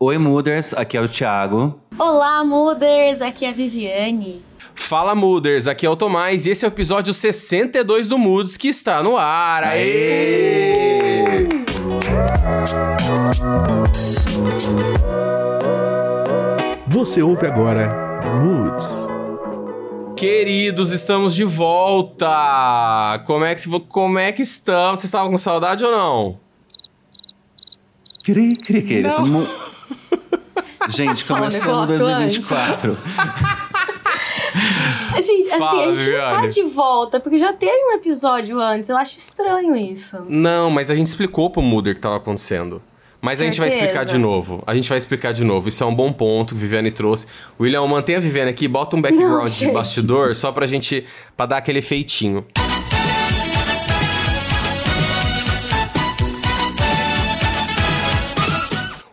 Oi, Mooders, aqui é o Thiago. Olá, Mooders, aqui é a Viviane. Fala, Mooders, aqui é o Tomás e esse é o episódio 62 do Moods que está no ar. Aê! Você ouve agora Moods. Queridos, estamos de volta! Como é que, como é que estamos? Vocês estavam com saudade ou não? Cri, cri, cri. Esse mu- Gente, começando negócio 2024. Gente, assim, Fala, a gente não tá Viviane. de volta, porque já teve um episódio antes. Eu acho estranho isso. Não, mas a gente explicou pro Mooder o que estava acontecendo. Mas a gente vai Certeza. explicar de novo. A gente vai explicar de novo. Isso é um bom ponto que a Viviane trouxe. William, mantenha a Viviane aqui, bota um background Não, de gente. bastidor só pra gente. pra dar aquele feitinho.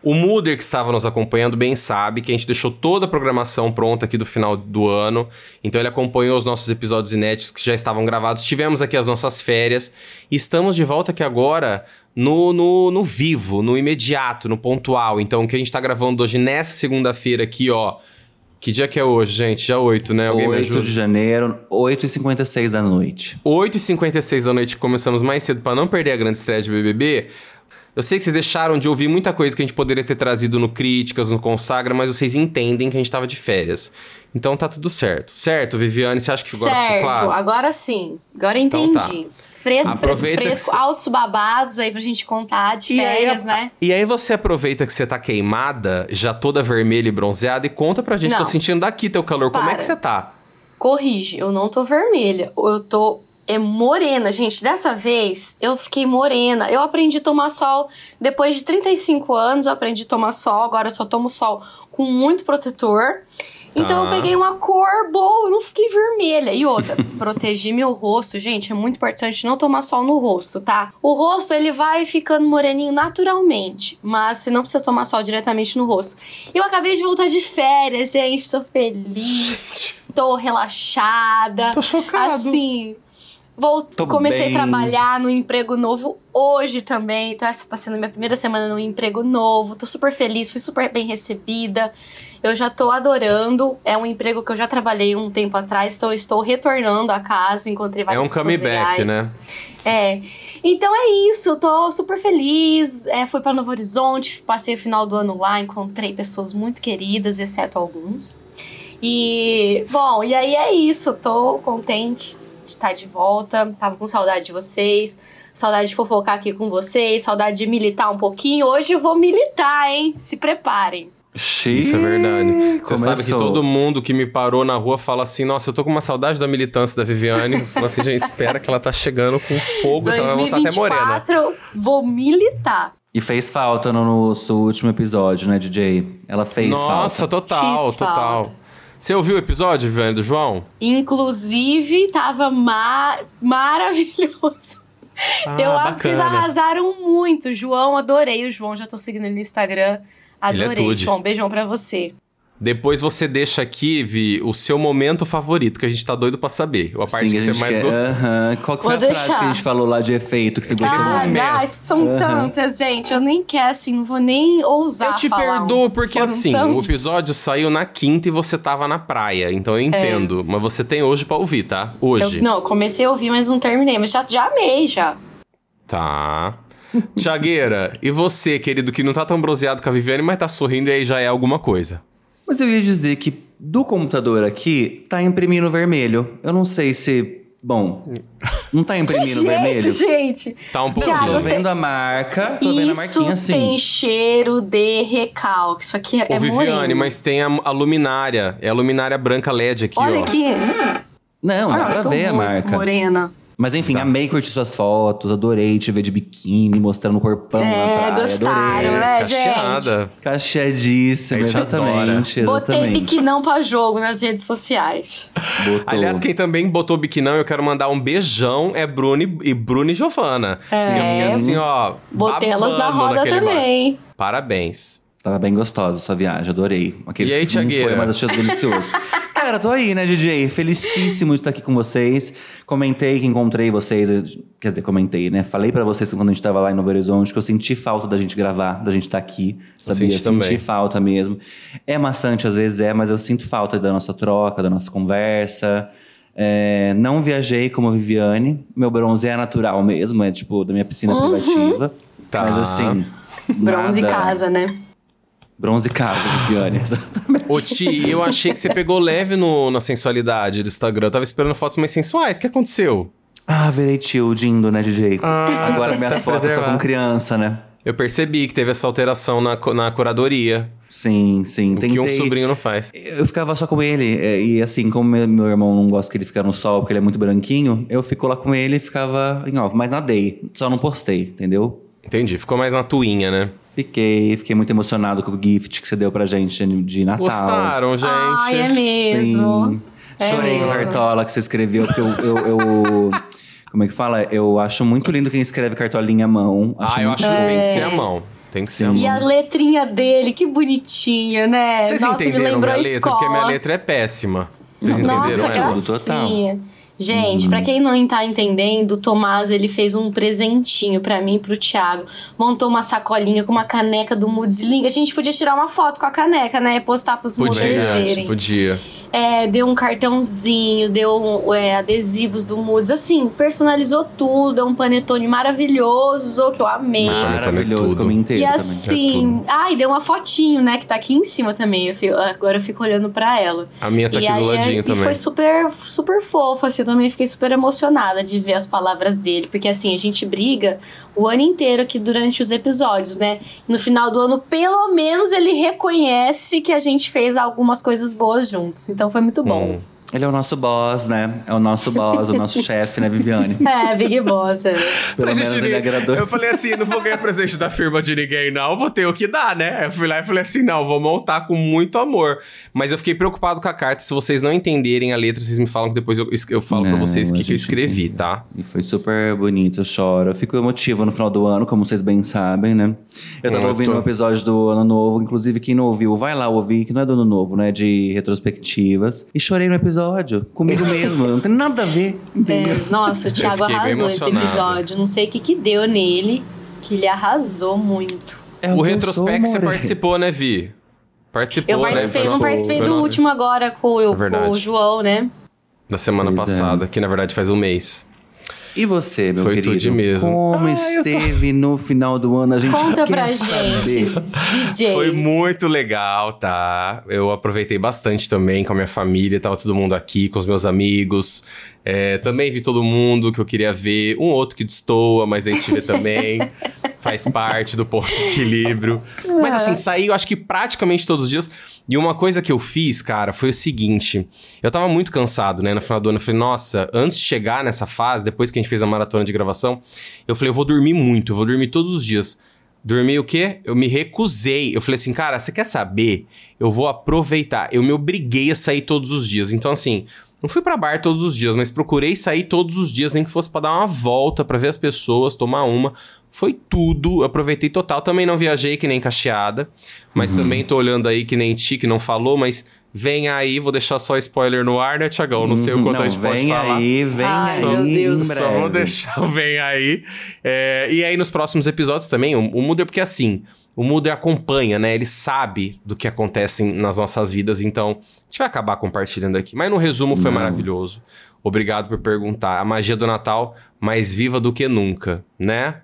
O Mooder que estava nos acompanhando bem sabe que a gente deixou toda a programação pronta aqui do final do ano. Então ele acompanhou os nossos episódios inéditos que já estavam gravados. Tivemos aqui as nossas férias. E estamos de volta aqui agora no, no, no vivo, no imediato, no pontual. Então o que a gente tá gravando hoje nessa segunda-feira aqui, ó. Que dia que é hoje, gente? Dia 8, né? Alguém me 8 ajuda? de janeiro, 8h56 da noite. 8h56 da noite, começamos mais cedo pra não perder a grande estreia de BBB. Eu sei que vocês deixaram de ouvir muita coisa que a gente poderia ter trazido no Críticas, no Consagra, mas vocês entendem que a gente tava de férias. Então tá tudo certo. Certo, Viviane? Você acha que agora certo, ficou claro? agora sim. Agora Então tá. entendi. Fresco, fresco, Aproveita fresco. cê- Altos babados aí pra gente contar de férias, aí, né? e aí você aproveita que você tá queimada, já toda vermelha e bronzeada, e conta pra gente, Não. tô sentindo daqui teu calor. Como é Para. que você tá? Corrige, eu não tô vermelha. Eu tô é morena, gente. Dessa vez eu fiquei morena. Eu aprendi a tomar sol depois de 35 anos. Eu aprendi a tomar sol. Agora eu só tomo sol com muito protetor. Então eu Tá. peguei uma cor boa, eu não fiquei vermelha. E outra, protegi meu rosto, gente, é muito importante não tomar sol no rosto, tá? O rosto ele vai ficando moreninho naturalmente, mas você não precisa tomar sol diretamente no rosto. Eu acabei de voltar de férias, gente, tô feliz, tô relaxada. Tô chocado. Assim, vou, Tô comecei bem. a trabalhar no emprego novo hoje também. Então, essa tá sendo minha primeira semana no emprego novo. Tô super feliz, fui super bem recebida. Eu já tô adorando. É um emprego que eu já trabalhei um tempo atrás, então estou retornando à casa. Encontrei É várias um pessoas comeback, legais. né? É. Então é isso, tô super feliz. É, fui pra Novo Horizonte, passei o final do ano lá, encontrei pessoas muito queridas, exceto alguns. E, bom, e aí é isso, tô contente estar de volta. Tava com saudade de vocês, saudade de fofocar aqui com vocês, saudade de militar um pouquinho. Hoje eu vou militar, hein? Se preparem. Isso é verdade. Você sabe que todo mundo que me parou na rua fala assim: Nossa, eu tô com uma saudade da militância da Viviane. Eu falo assim, gente, espera que ela tá chegando com fogo, ela vai voltar até morena. 2024, vou militar. E fez falta no nosso último episódio, né, DJ? Ela fez Nossa, falta. total, Fiz total. falta. Você ouviu o episódio, Viviane, do João? Inclusive, tava ma maravilhoso. Ah, eu acho que vocês bacana. arrasaram muito. João, adorei o João. Já tô seguindo ele no Instagram. Ele é Adorei. tudo. João, beijão pra você. Depois você deixa aqui, Vi, o seu momento favorito, que a gente tá doido pra saber. A parte Sim, que a você mais quer- gostou. Aham. Qual que foi Vou a frase deixar. que a gente falou lá de efeito que você gostou Ah, momento. ai, são tantas, gente. Eu nem quero, assim, não vou nem ousar. Eu te falar perdoo um. porque Foram assim, o tantos. episódio saiu na quinta e você tava na praia, então eu entendo. Mas você tem hoje pra ouvir, tá? Eu, Hoje. não, eu comecei a ouvir, mas não terminei. Mas já, já amei, já. Tá. Tiagueira, e você, querido, que não tá tão bronzeado com a Viviane, mas tá sorrindo e aí já é alguma coisa. Mas eu ia dizer que do computador aqui tá imprimindo vermelho. Eu não sei se. Bom, não tá imprimindo Jeito, vermelho? gente. Tá um pouquinho. tô você- vendo a marca, tô vendo a Isso marquinha assim. tem cheiro de recalque. Isso aqui é, Ô, é Viviane, moreno. mas tem a, a luminária. É a luminária branca LED aqui, Olha ó. aqui. Não, dá Nossa, pra ver a marca. morena. Mas enfim, amei curtir suas fotos, adorei te ver de biquíni, mostrando o corpão na É, praia. gostaram, adorei. né, gente? Cacheada. Cacheadíssima, A gente exatamente, Botei exatamente. biquinão pra jogo nas redes sociais. Botou. Aliás, quem também botou biquinão, eu quero mandar um beijão, é Bruni e Bruni e Giovana. É. Assim, ó. Botei elas na roda também. bar. Parabéns. Tava bem gostosa a sua viagem, adorei. Aqueles E aí, que não foi, mas achei delicioso. Galera, tô aí, né, DJ? Felicíssimo de estar aqui com vocês. Comentei que encontrei vocês, quer dizer, comentei, né? Falei pra vocês quando a gente tava lá em Novo Horizonte que eu senti falta da gente gravar, da gente estar aqui, sabia? senti também. falta mesmo. É maçante às vezes, é, mas eu sinto falta da nossa troca, da nossa conversa. É, não viajei como a Viviane. Meu bronze é natural mesmo, é tipo da minha piscina privativa. Tá. Mas assim. Bronze nada- casa, né? Bronze casa, Viviane. exatamente. Ô, Ti, eu achei que você pegou leve no, na sensualidade do Instagram. Eu tava esperando fotos mais sensuais. O que aconteceu? ah, virei tio, dindo, né, DJ? Ah, Agora tá minhas fotos estão com criança, né? Eu percebi que teve essa alteração na, na curadoria. Sim, sim. O que um Tentei- sobrinho não faz. Eu ficava só com ele, é, e assim, como meu, meu irmão não gosta que ele fique no sol porque ele é muito branquinho, eu fico lá com ele e ficava em off, mas nadei, só não postei, entendeu? Entendi. Ficou mais na tuinha, né? Fiquei, fiquei muito emocionado com o gift que você deu pra gente de Natal. Gostaram, gente. Ai, é mesmo. Sim. É Chorei com a mesmo. cartola que você escreveu, porque eu, eu, eu- Como é que fala? Eu acho muito lindo quem escreve cartolinha à mão. Ah, eu acho que lindo. tem que ser a mão. Tem que ser a mão. E a letrinha dele, que bonitinha, né? Vocês Nossa, entenderam minha a letra? escola. Porque minha letra é péssima. Vocês entenderam Nossa, ela? Tudo total. Gente, pra quem não tá entendendo, o Tomás ele fez um presentinho pra mim e pro Thiago. Montou uma sacolinha com uma caneca do Moods Link. A gente podia tirar uma foto com a caneca, né? E postar pros Podia, verem. podia. É, deu um cartãozinho, deu é, adesivos do Moods. Assim, personalizou tudo. É um panetone maravilhoso que eu amei. Maravilhoso, Tudo. como inteiro E também. assim, ah, e deu uma fotinho, né, que tá aqui em cima também. Eu fico- agora eu fico olhando pra ela. A minha tá e aqui do aí, ladinho e também. foi super, super fofo, assim, eu também fiquei super emocionada de ver as palavras dele, porque assim, a gente briga o ano inteiro aqui durante os episódios, né? No final do ano, pelo menos ele reconhece que a gente fez algumas coisas boas juntos. Então foi muito bom. Hum. Ele é o nosso boss, né? É o nosso boss, o nosso chefe, né, Viviane? É, Big Boss. é. Pelo Falei, menos gente, ele agradou. Eu falei assim, não vou ganhar presente da firma de ninguém, não. Vou ter o que dar, né? Eu fui lá e falei assim, não, vou montar com muito amor. Mas eu fiquei preocupado com a carta. Se vocês não entenderem a letra, vocês me falam que depois eu, eu falo pra Não, vocês o que, que eu escrevi, entende. tá? E foi super bonito, eu choro. Eu fico emotivo no final do ano, como vocês bem sabem, né? Eu tava Eu ouvindo tô- um episódio do Ano Novo, inclusive quem não ouviu, vai lá ouvir, que não é do Ano Novo, né? De retrospectivas. E chorei no episódio, comigo mesmo. Não tem nada a ver, entendeu? É, nossa, o Thiago arrasou esse episódio. Não sei o que que deu nele, que ele arrasou muito. É o que eu Retrospect sou, você participou, né, Vi? Participou, Eu né? participei, Foi não nosso- participei do último agora com, o- com o João, né? Da semana Pois é. passada, que na verdade faz um mês. E você, meu Foi querido? tudo mesmo. Como esteve no final do ano? A gente Conta quer pra saber. gente, DJ. Foi muito legal, tá? Eu aproveitei bastante também com a minha família, tava todo mundo aqui, com os meus amigos. É, também vi todo mundo que eu queria ver. Um outro que destoa, mas a gente vê também. Faz parte do ponto de equilíbrio. Mas assim, saí, eu acho que praticamente todos os dias. E uma coisa que eu fiz, cara, foi o seguinte. Eu tava muito cansado, né? No final do ano, eu falei, nossa, antes de chegar nessa fase, depois que a gente fez a maratona de gravação, eu falei, eu vou dormir muito, eu vou dormir todos os dias. Dormi o quê? Eu me recusei. Eu falei assim, cara, você quer saber? Eu vou aproveitar. Eu me obriguei a sair todos os dias. Então, assim, não fui pra bar todos os dias, mas procurei sair todos os dias, nem que fosse pra dar uma volta, pra ver as pessoas, tomar uma. Foi tudo, aproveitei total. Também não viajei que nem cacheada, mas também tô olhando aí que nem ti, que não falou, mas vem aí, vou deixar só spoiler no ar, né, Tiagão? Não sei o quanto Não, a gente pode vem falar. aí, vem Ai, aí. meu Deus. Só vou deixar o vem aí. É, e aí, nos próximos episódios também, o, o Muder, porque assim, o Muder acompanha, né? Ele sabe do que acontece nas nossas vidas, então a gente vai acabar compartilhando aqui. Mas no resumo foi Não. maravilhoso. Obrigado por perguntar. A magia do Natal mais viva do que nunca, né?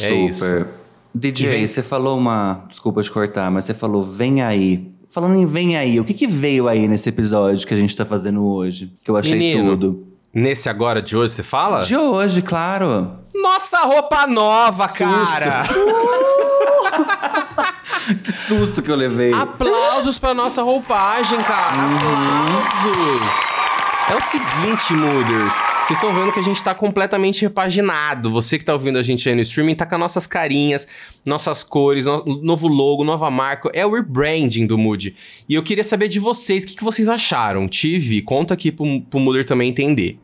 É isso. DJ, você falou uma. Desculpa te cortar, mas você falou vem aí. Falando em vem aí, o que, que veio aí nesse episódio que a gente tá fazendo hoje? Que eu achei Menino, tudo. Nesse agora de hoje, você fala? De hoje, claro. Nossa roupa nova, cara! Que susto que eu levei. Aplausos pra nossa roupagem, cara. Aplausos. É o seguinte, Mooders. Vocês estão vendo que a gente tá completamente repaginado. Você que tá ouvindo a gente aí no streaming tá com as nossas carinhas, nossas cores, no- novo logo, nova marca. É o rebranding do Mood. E eu queria saber de vocês, o que, que vocês acharam? Tive, conta aqui pro, pro Mooder também entender.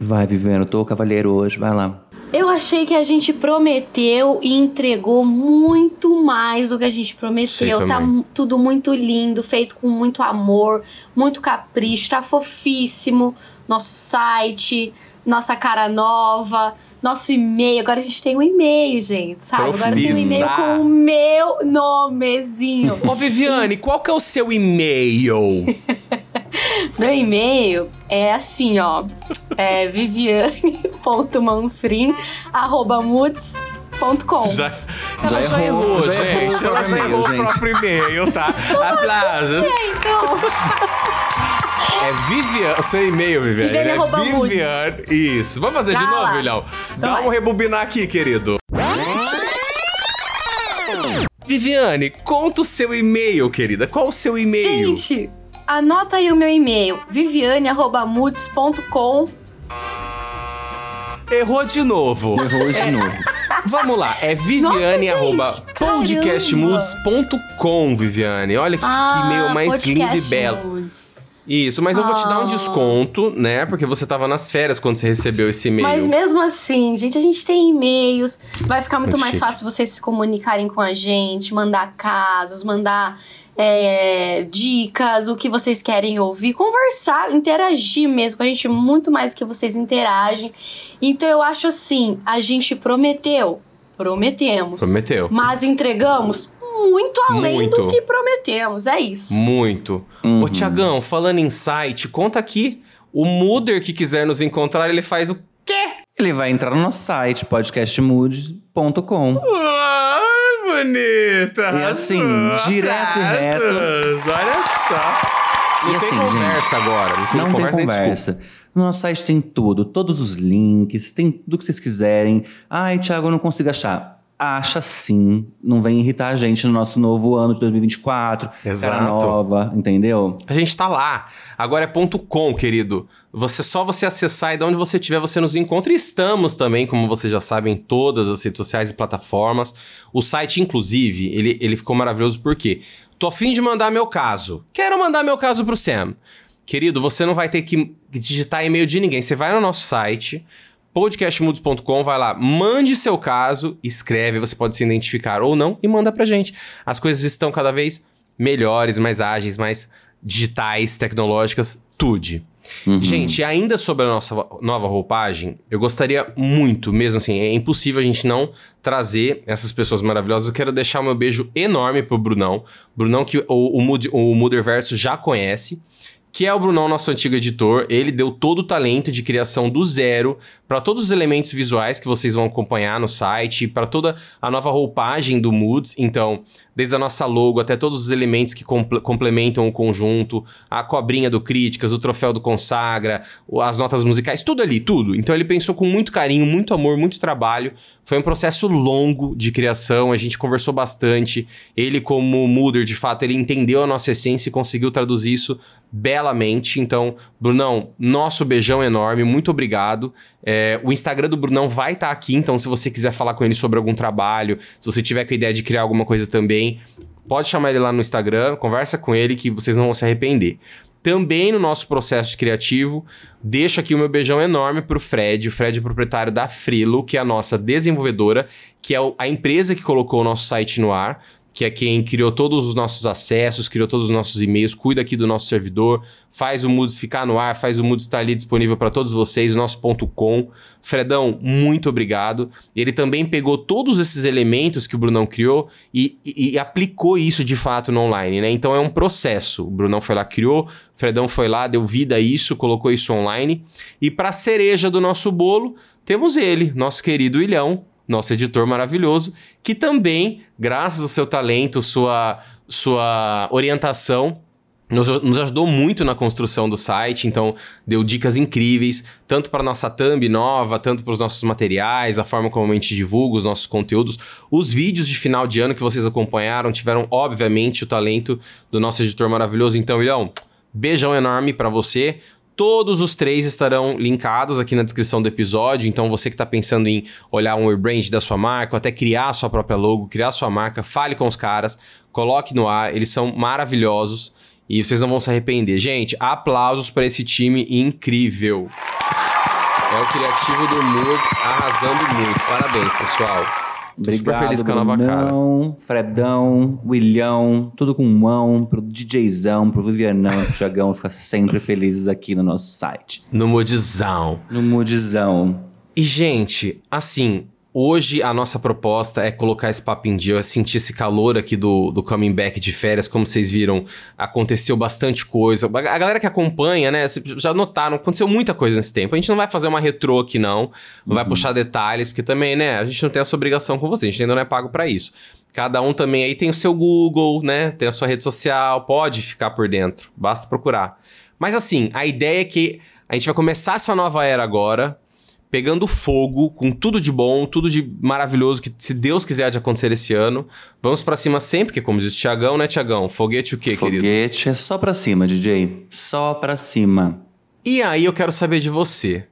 Vai, eu tô cavalheiro hoje, vai lá. Eu achei que a gente prometeu e entregou muito mais do que a gente prometeu. Tá tudo muito lindo, feito com muito amor, muito capricho, tá fofíssimo. Nosso site, nossa cara nova, nosso e-mail. Agora a gente tem um e-mail, gente, sabe? Agora tem um e-mail com o meu nomezinho. Ô, Viviane, qual que é o seu e-mail? Meu e-mail é assim, ó. É viviane.manfrim.muts.com Já, Já ela já errou, errou, já errou gente. ela já errou o próprio e-mail, tá? Aplausos. Então, É Viviane. O seu e-mail, Viviane. Viviane é arroba. Viviane. Isso. Vamos fazer de Dá novo, lá. Vilhão? Então Dá vai. um rebobinar aqui, querido. Viviane, conta o seu e-mail, querida. Qual o seu e-mail? gente, anota aí o meu e-mail. viviane.muts.com Errou de novo. Errou de novo. Vamos lá, é viviane Nossa, arroba gente, podcastmoods.com, Viviane. Olha que, que e-mail mais lindo e Ah, belo. Moods. Isso, mas eu vou te dar um Ah. desconto, né? Porque você tava nas férias quando você recebeu esse e-mail. Mas mesmo assim, gente, a gente tem e-mails. Vai ficar muito Muito mais chique. fácil vocês se comunicarem com a gente, mandar casos, mandar é, dicas, o que vocês querem ouvir, conversar, interagir mesmo com a gente, muito mais que vocês interagem. Então eu acho assim, a gente prometeu, prometemos. Prometeu. Mas entregamos muito além Muito. do que prometemos. É isso. Muito. Uhum. Ô, Tiagão, falando em site, conta aqui. O Muder que quiser nos encontrar, ele faz o quê? Ele vai entrar no nosso site, podcastmood.com. Ai, bonita. E assim, arrasou, direto e reto. Olha só. Não E tem assim, conversa agora. Não tem Não conversa, tem conversa. No nosso site tem tudo, todos os links, tem tudo que vocês quiserem. Ai, Thiago, eu não consigo achar. Acha sim. Não vem irritar a gente no nosso novo ano de 2024. Exato. Cara nova, entendeu? A gente tá lá. Agora é ponto .com, querido. Você só você acessar e de onde você estiver, você nos encontra. E estamos também, como vocês já sabem, em todas as redes sociais e plataformas. O site, inclusive, ele, ele ficou maravilhoso porque tô afim de mandar meu caso. Quero mandar meu caso pro Sam. Querido, você não vai ter que digitar e-mail de ninguém. Você vai no nosso site, podcastmudos.com, vai lá, mande seu caso, escreve, você pode se identificar ou não e manda pra gente. As coisas estão cada vez melhores, mais ágeis, mais digitais, tecnológicas, tudo. Gente, ainda sobre a nossa nova roupagem, eu gostaria muito, mesmo assim, é impossível a gente não trazer essas pessoas maravilhosas. Eu quero deixar o meu beijo enorme pro Brunão. Brunão que o, o, o Mooderverso já conhece que é o Brunão, nosso antigo editor. Ele deu todo o talento de criação do zero para todos os elementos visuais que vocês vão acompanhar no site, para toda a nova roupagem do Moods. Então, desde a nossa logo até todos os elementos que comple- complementam o conjunto, a cobrinha do Críticas, o troféu do Consagra, as notas musicais, tudo ali, tudo. Então, ele pensou com muito carinho, muito amor, muito trabalho. Foi um processo longo de criação, a gente conversou bastante. Ele, como Mooder, de fato, ele entendeu a nossa essência e conseguiu traduzir isso belamente. Então, Brunão, nosso beijão enorme, muito obrigado. É, o Instagram do Brunão vai estar aqui, então se você quiser falar com ele sobre algum trabalho, se você tiver com a ideia de criar alguma coisa também, pode chamar ele lá no Instagram, conversa com ele que vocês não vão se arrepender. Também no nosso processo criativo, deixo aqui o meu beijão enorme pro Fred. O Fred é proprietário da Frilo, que é a nossa desenvolvedora, que é a empresa que colocou o nosso site no ar que é quem criou todos os nossos acessos, criou todos os nossos e-mails, cuida aqui do nosso servidor, faz o Moods ficar no ar, faz o Moods estar ali disponível para todos vocês, o nosso ponto .com. Fredão, muito obrigado. Ele também pegou todos esses elementos que o Brunão criou e, e- e aplicou isso de fato no online, né? Então é um processo. O Brunão foi lá, criou, o Fredão foi lá, deu vida a isso, colocou isso online. E para cereja do nosso bolo, temos ele, nosso querido Ilhão, nosso editor maravilhoso, que também, graças ao seu talento, sua, sua orientação, nos, nos ajudou muito na construção do site, então deu dicas incríveis, tanto para nossa thumb nova, tanto para os nossos materiais, a forma como a gente divulga os nossos conteúdos. Os vídeos de final de ano que vocês acompanharam tiveram, obviamente, o talento do nosso editor maravilhoso. Então, Ilhão, beijão enorme para você. Todos os três estarão linkados aqui na descrição do episódio. Então, você que está pensando em olhar um rebrand da sua marca, ou até criar a sua própria logo, criar a sua marca, fale com os caras, coloque no ar. Eles são maravilhosos e vocês não vão se arrepender. Gente, aplausos para esse time incrível. É o criativo do Moods arrasando muito. Parabéns, pessoal. Tô super Obrigado, feliz com a nova cara. Brunão, Fredão, Willião, tudo com mão, pro DJzão, pro Vivianão, pro Tiagão, ficar sempre felizes aqui no nosso site. No Moodzão. No Moodzão. E, gente, assim, hoje a nossa proposta é colocar esse papo em dia, sentir esse calor aqui do, do coming back de férias, como vocês viram, aconteceu bastante coisa. A galera que acompanha, né, já notaram, aconteceu muita coisa nesse tempo. A gente não vai fazer uma retrô aqui, não, não vai puxar detalhes, porque também, né, a gente não tem essa obrigação com vocês, a gente ainda não é pago pra isso. Cada um também aí tem o seu Google, né, tem a sua rede social, pode ficar por dentro, basta procurar. Mas assim, a ideia é que a gente vai começar essa nova era agora, pegando fogo, com tudo de bom, tudo de maravilhoso que, se Deus quiser, de acontecer esse ano. Vamos pra cima sempre, porque como diz o Tiagão, né, Tiagão? Foguete o quê, querido? Foguete é só pra cima, DJ. Só pra cima. E aí eu quero saber de você.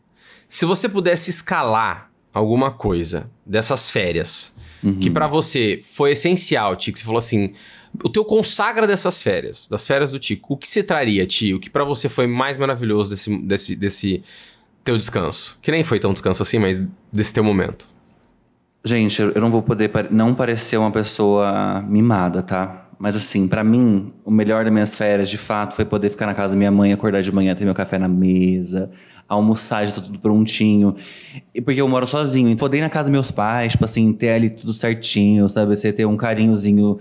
Se você pudesse escalar alguma coisa dessas férias, que pra você foi essencial, Tico, você falou assim, o teu consagra dessas férias, das férias do Tico, o que você traria, Tio? O que pra você foi mais maravilhoso desse, desse, desse teu descanso? Que nem foi tão descanso assim, mas desse teu momento. Gente, eu não vou poder não parecer uma pessoa mimada, tá? Mas assim, pra mim, o melhor das minhas férias, de fato, foi poder ficar na casa da minha mãe, acordar de manhã, ter meu café na mesa, almoçar, já tá tudo prontinho. E porque eu moro sozinho, então poder ir na casa dos meus pais, tipo assim, ter ali tudo certinho, sabe? Você ter um carinhozinho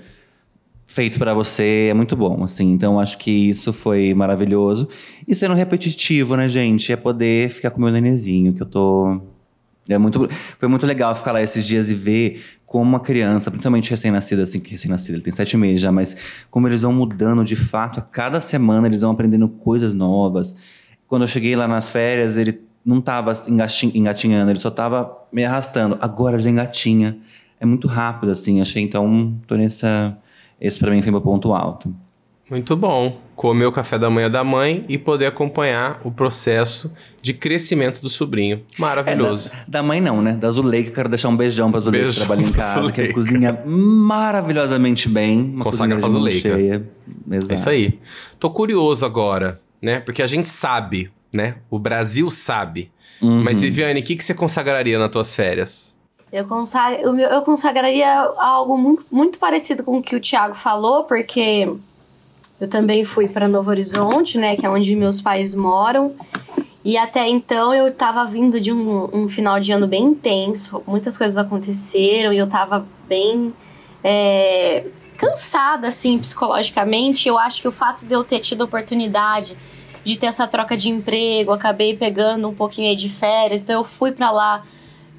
feito pra você é muito bom, assim. Então acho que isso foi maravilhoso. E sendo repetitivo, né, gente? É poder ficar com o meu nenenzinho, que eu tô. É muito, foi muito legal ficar lá esses dias e ver como uma criança, principalmente recém-nascida, assim, que recém-nascida, ele tem sete meses já, mas como eles vão mudando de fato, a cada semana eles vão aprendendo coisas novas. Quando eu cheguei lá nas férias, ele não tava engati- engatinhando, ele só tava me arrastando. Agora ele engatinha. É muito rápido, assim, achei, então, tô nessa... Esse pra mim foi meu ponto alto. Muito bom. Comer o café da manhã da mãe e poder acompanhar o processo de crescimento do sobrinho. Maravilhoso. É, da, da mãe não, né? Da Zuleika, quero deixar um beijão pra Zuleika que Beijão trabalha em casa, que Zuleika. cozinha maravilhosamente bem. Uma Consagra pra Zuleika. cheia. Exato. É isso aí. Tô curioso agora, né? Porque a gente sabe, né? O Brasil sabe. Uhum. Mas, Viviane, o que, que você consagraria nas tuas férias? Eu, consa- o meu- eu consagraria algo muito, muito parecido com o que o Thiago falou, porque eu também fui para Novo Horizonte, né, que é onde meus pais moram. E até então eu tava vindo de um, um final de ano bem intenso, muitas coisas aconteceram e eu tava bem é, cansada, assim, psicologicamente. Eu acho que o fato de eu ter tido a oportunidade de ter essa troca de emprego, acabei pegando um pouquinho aí de férias, então eu fui para lá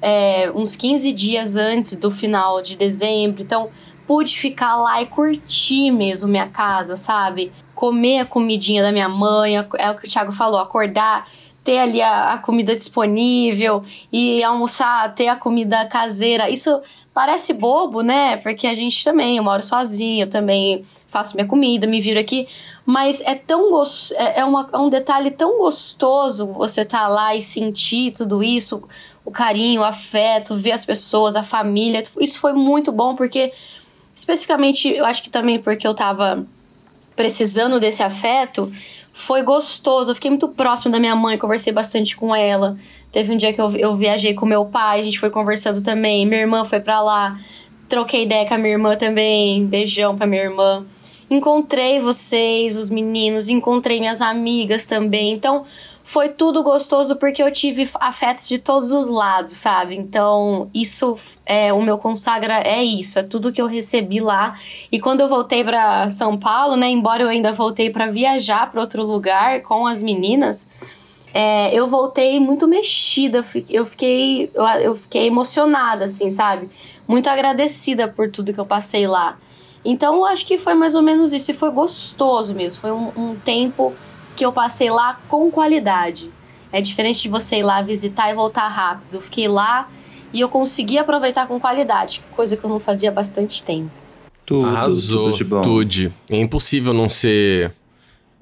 é, uns 15 dias antes do final de dezembro. Então, pude ficar lá e curtir mesmo minha casa, sabe? Comer a comidinha da minha mãe, é o que o Thiago falou, acordar, ter ali a, a comida disponível e almoçar, ter a comida caseira. Isso parece bobo, né? Porque a gente também, eu moro sozinha, eu também faço minha comida, me viro aqui. Mas é tão gostoso, é, é uma- é um detalhe tão gostoso você tá lá e sentir tudo isso, o carinho, o afeto, ver as pessoas, a família. Isso foi muito bom porque, especificamente, eu acho que também porque eu tava precisando desse afeto, foi gostoso. Eu fiquei muito próxima da minha mãe, conversei bastante com ela. Teve um dia que eu, eu viajei com meu pai, a gente foi conversando também. Minha irmã foi pra lá, troquei ideia com a minha irmã também. Beijão pra minha irmã. Encontrei vocês, os meninos, encontrei minhas amigas também. Então, foi tudo gostoso porque eu tive afetos de todos os lados, sabe? Então, isso é o meu consagra é isso, é tudo que eu recebi lá. E quando eu voltei para São Paulo, né, embora eu ainda voltei para viajar para outro lugar com as meninas, é, eu voltei muito mexida, eu fiquei, eu, eu fiquei emocionada, assim, sabe? Muito agradecida por tudo que eu passei lá. Então, eu acho que foi mais ou menos isso, e foi gostoso mesmo. Foi um, um tempo que eu passei lá com qualidade. É diferente de você ir lá visitar e voltar rápido. Eu fiquei lá e eu consegui aproveitar com qualidade, coisa que eu não fazia há bastante tempo. Tudo, Arrasou, tudo de bom. Tude. É impossível não ser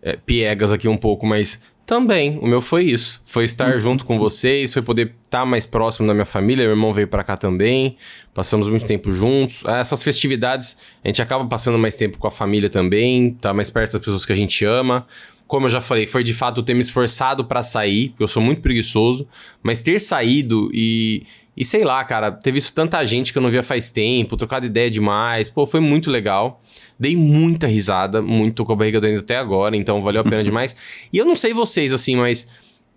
é, piegas aqui um pouco, mas Também, o meu foi isso. Foi estar junto com vocês, foi poder estar mais próximo da minha família. Meu irmão veio para cá também, passamos muito tempo juntos. Essas festividades, a gente acaba passando mais tempo com a família também, tá mais perto das pessoas que a gente ama. Como eu já falei, foi de fato ter me esforçado para sair, porque eu sou muito preguiçoso, mas ter saído e e sei lá, cara, ter visto tanta gente que eu não via faz tempo, trocado ideia demais, pô, foi muito legal. Dei muita risada, muito com a barriga doendo até agora, então valeu a pena demais. E eu não sei vocês, assim, mas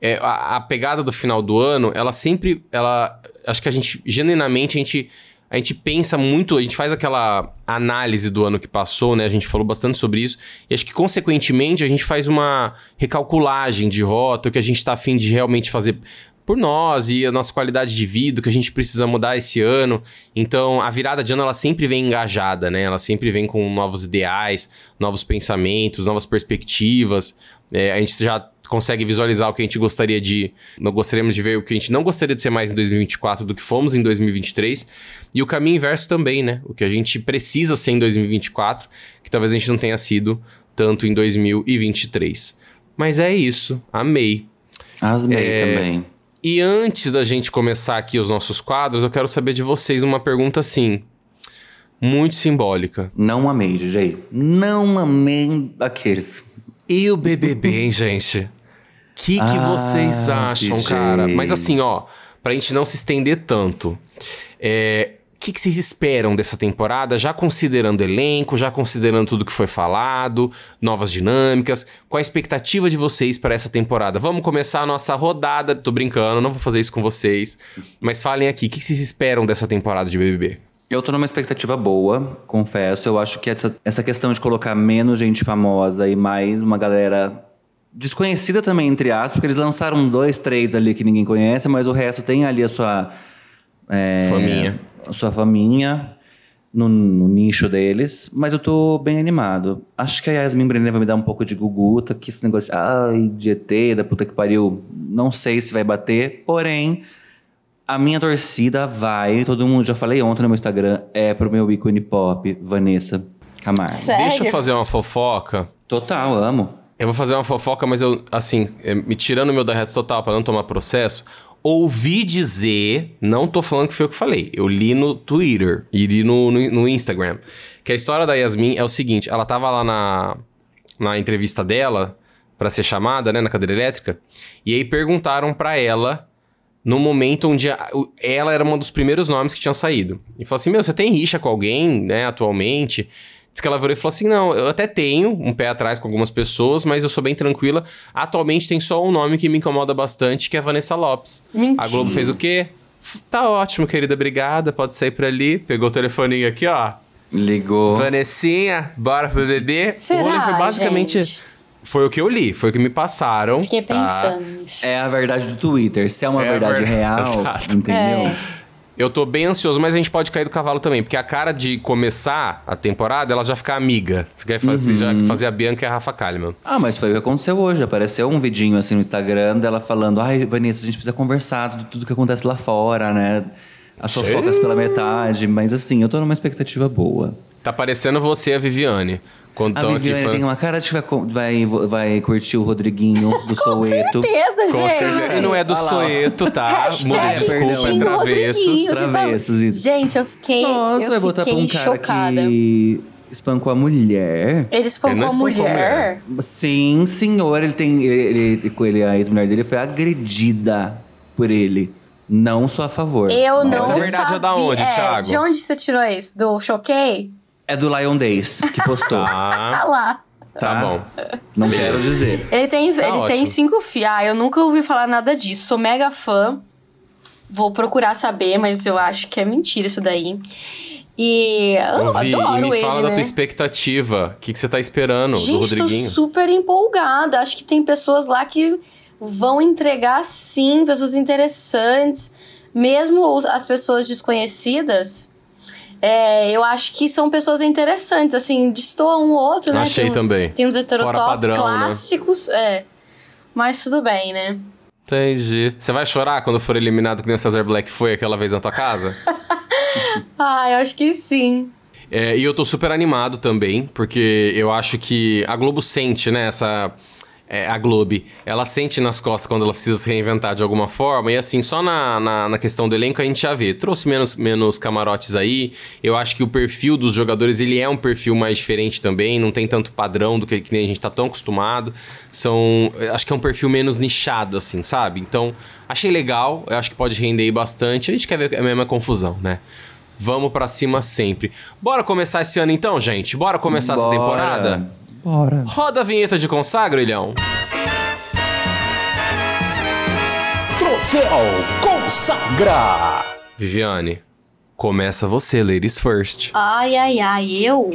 é, a, a, pegada do final do ano, ela sempre, ela, acho que a gente, genuinamente, a gente, a gente pensa muito, a gente faz aquela análise do ano que passou, né? A gente falou bastante sobre isso. E acho que, consequentemente, a gente faz uma recalculagem de rota, o que a gente tá afim de realmente fazer por nós e a nossa qualidade de vida, que a gente precisa mudar esse ano. Então, a virada de ano ela sempre vem engajada, né? Ela sempre vem com novos ideais, novos pensamentos, novas perspectivas. É, a gente já consegue visualizar o que a gente gostaria de. Não gostaríamos de ver o que a gente não gostaria de ser mais em 2024 do que fomos em 2023. E o caminho inverso também, né? O que a gente precisa ser em 2024, que talvez a gente não tenha sido tanto em 2023. Mas é isso. Amei. Amei é... também. E antes da gente começar aqui os nossos quadros, eu quero saber de vocês uma pergunta assim, muito simbólica. Não amei, DJ. Não amei aqueles. E o BBB, hein, gente? O que, que ah, vocês acham, DJ. cara? Mas assim, ó, pra gente não se estender tanto. É, o que, que, vocês esperam dessa temporada, já considerando elenco, já considerando tudo que foi falado, novas dinâmicas? Qual a expectativa de vocês para essa temporada? Vamos começar a nossa rodada. Tô brincando, não vou fazer isso com vocês. Mas falem aqui, o que, que vocês esperam dessa temporada de BBB? Eu tô numa expectativa boa, confesso. Eu acho que essa, essa questão de colocar menos gente famosa e mais uma galera desconhecida também, entre aspas, porque eles lançaram dois, três ali que ninguém conhece, mas o resto tem ali a sua. É, Faminha sua faminha no, no, nicho deles, mas eu tô bem animado. Acho que a Yasmin Brenner vai me dar um pouco de guguta, que esse negócio, ai, de ET, da puta que pariu, não sei se vai bater, porém, a minha torcida vai, todo mundo, já falei ontem no meu Instagram, é pro meu ícone pop, Vanessa Camargo. Sério? Deixa eu fazer uma fofoca. Total, amo. Eu vou fazer uma fofoca, mas eu, assim, é, me tirando o meu da reta total para não tomar processo, ouvi dizer, não tô falando que foi eu que falei, eu li no Twitter e li no, no, no, Instagram, que a história da Yasmin é o seguinte, ela tava lá na, na entrevista dela para ser chamada, né, na cadeira elétrica, e aí perguntaram para ela no momento onde a, ela era um dos primeiros nomes que tinham saído. E falou assim: "Meu, você tem rixa com alguém, né, atualmente?" Diz que ela virou e falou assim: não, eu até tenho um pé atrás com algumas pessoas, mas eu sou bem tranquila. Atualmente tem só um nome que me incomoda bastante, que é Vanessa Lopes. Mentira. A Globo fez o quê? Tá ótimo, querida, obrigada. Pode sair por ali. Pegou o telefoninho aqui, ó. Ligou. Vanessinha, bora pro bebê. Será, o rolê foi basicamente. Gente? Foi o que eu li, foi o que me passaram. Fiquei tá? pensando nisso. É a verdade do Twitter. Se é uma é verdade ver... real, Exato. entendeu? É. Eu tô bem ansioso, mas a gente pode cair do cavalo também, porque a cara de começar a temporada, ela já fica amiga. Fica uhum. já fazer a Bianca e a Rafa Kalimann. Ah, mas foi o que aconteceu hoje. Apareceu um vidinho assim no Instagram dela falando: ai, Vanessa, a gente precisa conversar de tudo que acontece lá fora, né? As fofocas pela metade, mas assim, eu tô numa expectativa boa. Tá parecendo você, a Viviane. Quando a Viviane aqui, tem uma cara de que vai, vai, vai curtir o Rodriguinho do Com Soeto. Certeza, Com gente. certeza. E não é do Soeto, tá? Muda desculpa, é travessos. Travessos. Gente, eu fiquei. Nossa, eu vai botar pra um cara chocada. que espancou a mulher. Ele espancou, ele a mulher? mulher? Sim, senhor. Ele tem. Ele, ele, ele a ex-mulher dele foi agredida por ele. Não sou a favor. Eu não Essa verdade sabia. é da onde, é, Thiago? De onde você tirou isso? Do Choquei? É do Lion Days que postou. tá. tá lá. Tá, bom. Não quero dizer. Ele tem, tá ele tem cinco filhos. Ah, eu nunca ouvi falar nada disso. Sou mega fã. Vou procurar saber, mas eu acho que é mentira isso daí. E eu Ouvi, adoro e me fala ele, da né? tua expectativa. O que, que você tá esperando Gente, do Rodriguinho? tô super empolgada. Acho que tem pessoas lá que vão entregar sim, pessoas interessantes. Mesmo as pessoas desconhecidas, é, eu acho que são pessoas interessantes, assim, destoa um ou outro, né? Achei tem, também. Tem uns heterotópicos né? clássicos, né? é. Mas tudo bem, né? Entendi. Você vai chorar quando for eliminado que nem o Cesar Black foi aquela vez na tua casa? ah, eu acho que sim. É, e eu tô super animado também, porque eu acho que a Globo sente, né, essa é, a Globe, ela sente nas costas quando ela precisa se reinventar de alguma forma. E assim, só na, na, na, questão do elenco a gente já vê. Trouxe menos, menos camarotes aí. Eu acho que o perfil dos jogadores, ele é um perfil mais diferente também. Não tem tanto padrão do que, que nem a gente tá tão acostumado. São... Acho que é um perfil menos nichado, assim, sabe? Então, achei legal. Eu acho que pode render bastante. A gente quer ver a mesma confusão, né? Vamos para cima sempre. Bora começar esse ano então, gente? Bora começar Bora. essa temporada? Bora. Roda a vinheta de consagra, Ilhão. Troféu Consagra! Viviane, começa você, ladies first. Ai, ai, ai, eu?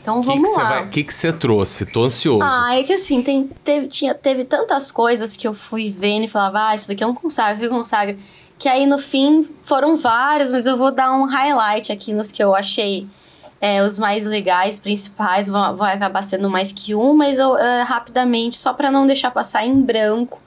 Então vamos que lá. O que, que você trouxe? Tô ansioso. Ah, é que assim, tem, teve, tinha, teve tantas coisas que eu fui vendo e falava, ah, isso daqui é um consagra, é um consagra. Que aí no fim foram vários, mas eu vou dar um highlight aqui nos que eu achei é, os mais legais, principais, vão, acabar sendo mais que um, mas eu, é, rapidamente, só para não deixar passar em branco,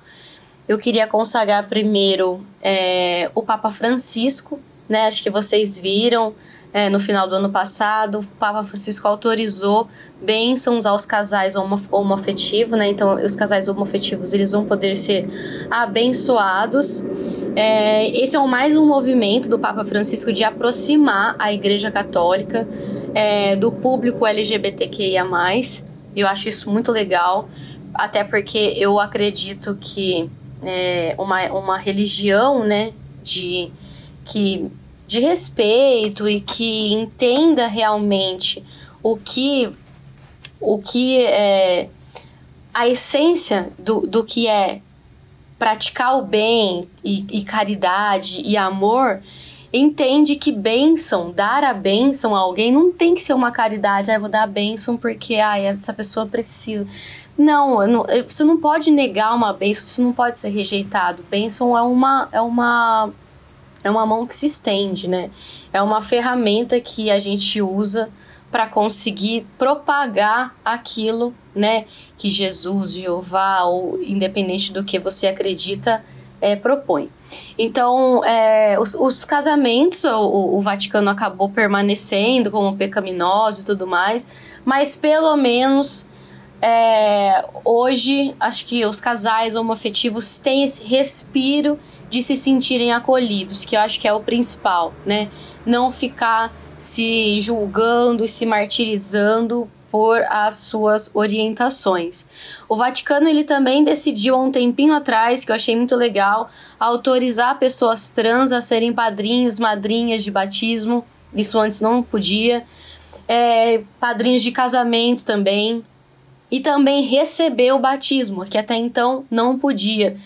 eu queria consagrar primeiro é, o Papa Francisco, né? Acho que vocês viram é, no final do ano passado, o Papa Francisco autorizou bênçãos aos casais homo homoafetivos, né? Então, os casais homoafetivos, eles vão poder ser abençoados. É, esse é mais um movimento do Papa Francisco de aproximar a Igreja Católica é, do público LGBTQIA+. Eu acho isso muito legal, até porque eu acredito que é, uma, uma religião, né, de, que, de respeito e que entenda realmente o que, o que é a essência do, do que é praticar o bem e, e caridade e amor, entende que bênção, dar a bênção a alguém não tem que ser uma caridade, ah, eu vou dar a bênção porque ah, essa pessoa precisa. Não, não, você não pode negar uma bênção, você não pode ser rejeitado. Bênção é uma, é uma é uma mão que se estende, né? É uma ferramenta que a gente usa para conseguir propagar aquilo, né, que Jesus, Jeová ou independente do que você acredita, é, propõe. Então, é, os, os, casamentos, o, o, Vaticano acabou permanecendo como pecaminoso e tudo mais, mas pelo menos é, hoje acho que os casais homoafetivos têm esse respiro de se sentirem acolhidos, que eu acho que é o principal, né? Não ficar se julgando e se martirizando por as suas orientações. O Vaticano ele também decidiu há um tempinho atrás, que eu achei muito legal, autorizar pessoas trans a serem padrinhos, madrinhas de batismo. Isso antes não podia. É, padrinhos de casamento também. E também receber o batismo, que até então não podia.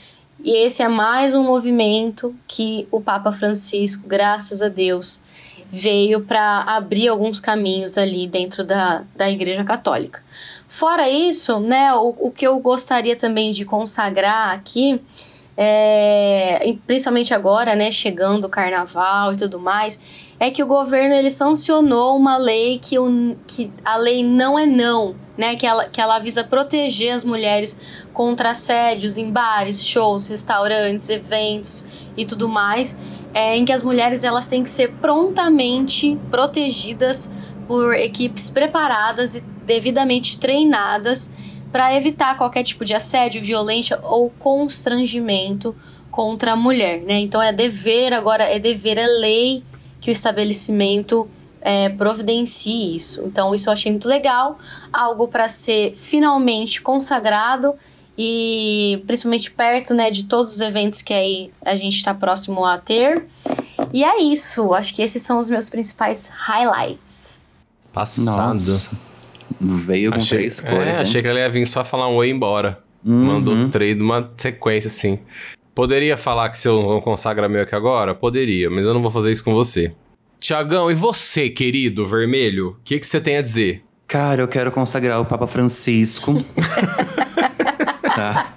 E esse é mais um movimento que o Papa Francisco, graças a Deus, veio para abrir alguns caminhos ali dentro da, da Igreja Católica. Fora isso, né, o, o que eu gostaria também de consagrar aqui é, principalmente agora, né, chegando o carnaval e tudo mais, é que o governo ele sancionou uma lei que, o, que a lei não é não, né, que ela, que ela visa proteger as mulheres contra assédios em bares, shows, restaurantes, eventos e tudo mais, é, em que as mulheres elas têm que ser prontamente protegidas por equipes preparadas e devidamente treinadas para evitar qualquer tipo de assédio, violência ou constrangimento contra a mulher, né? Então é dever agora, é dever, é lei que o estabelecimento é, providencie isso. Então isso eu achei muito legal, algo para ser finalmente consagrado e principalmente perto, né, de todos os eventos que aí a gente está próximo a ter. E é isso, acho que esses são os meus principais highlights. Passado. Nossa. Veio com achei, três cores. É, achei que ela ia vir só falar um oi e embora. Uhum. Mandou três numa sequência, assim. Poderia falar que se eu não consagra meu aqui agora? Poderia, mas eu não vou fazer isso com você. Tiagão, e você, querido vermelho? O que, que você tem a dizer? Cara, eu quero consagrar o Papa Francisco. tá?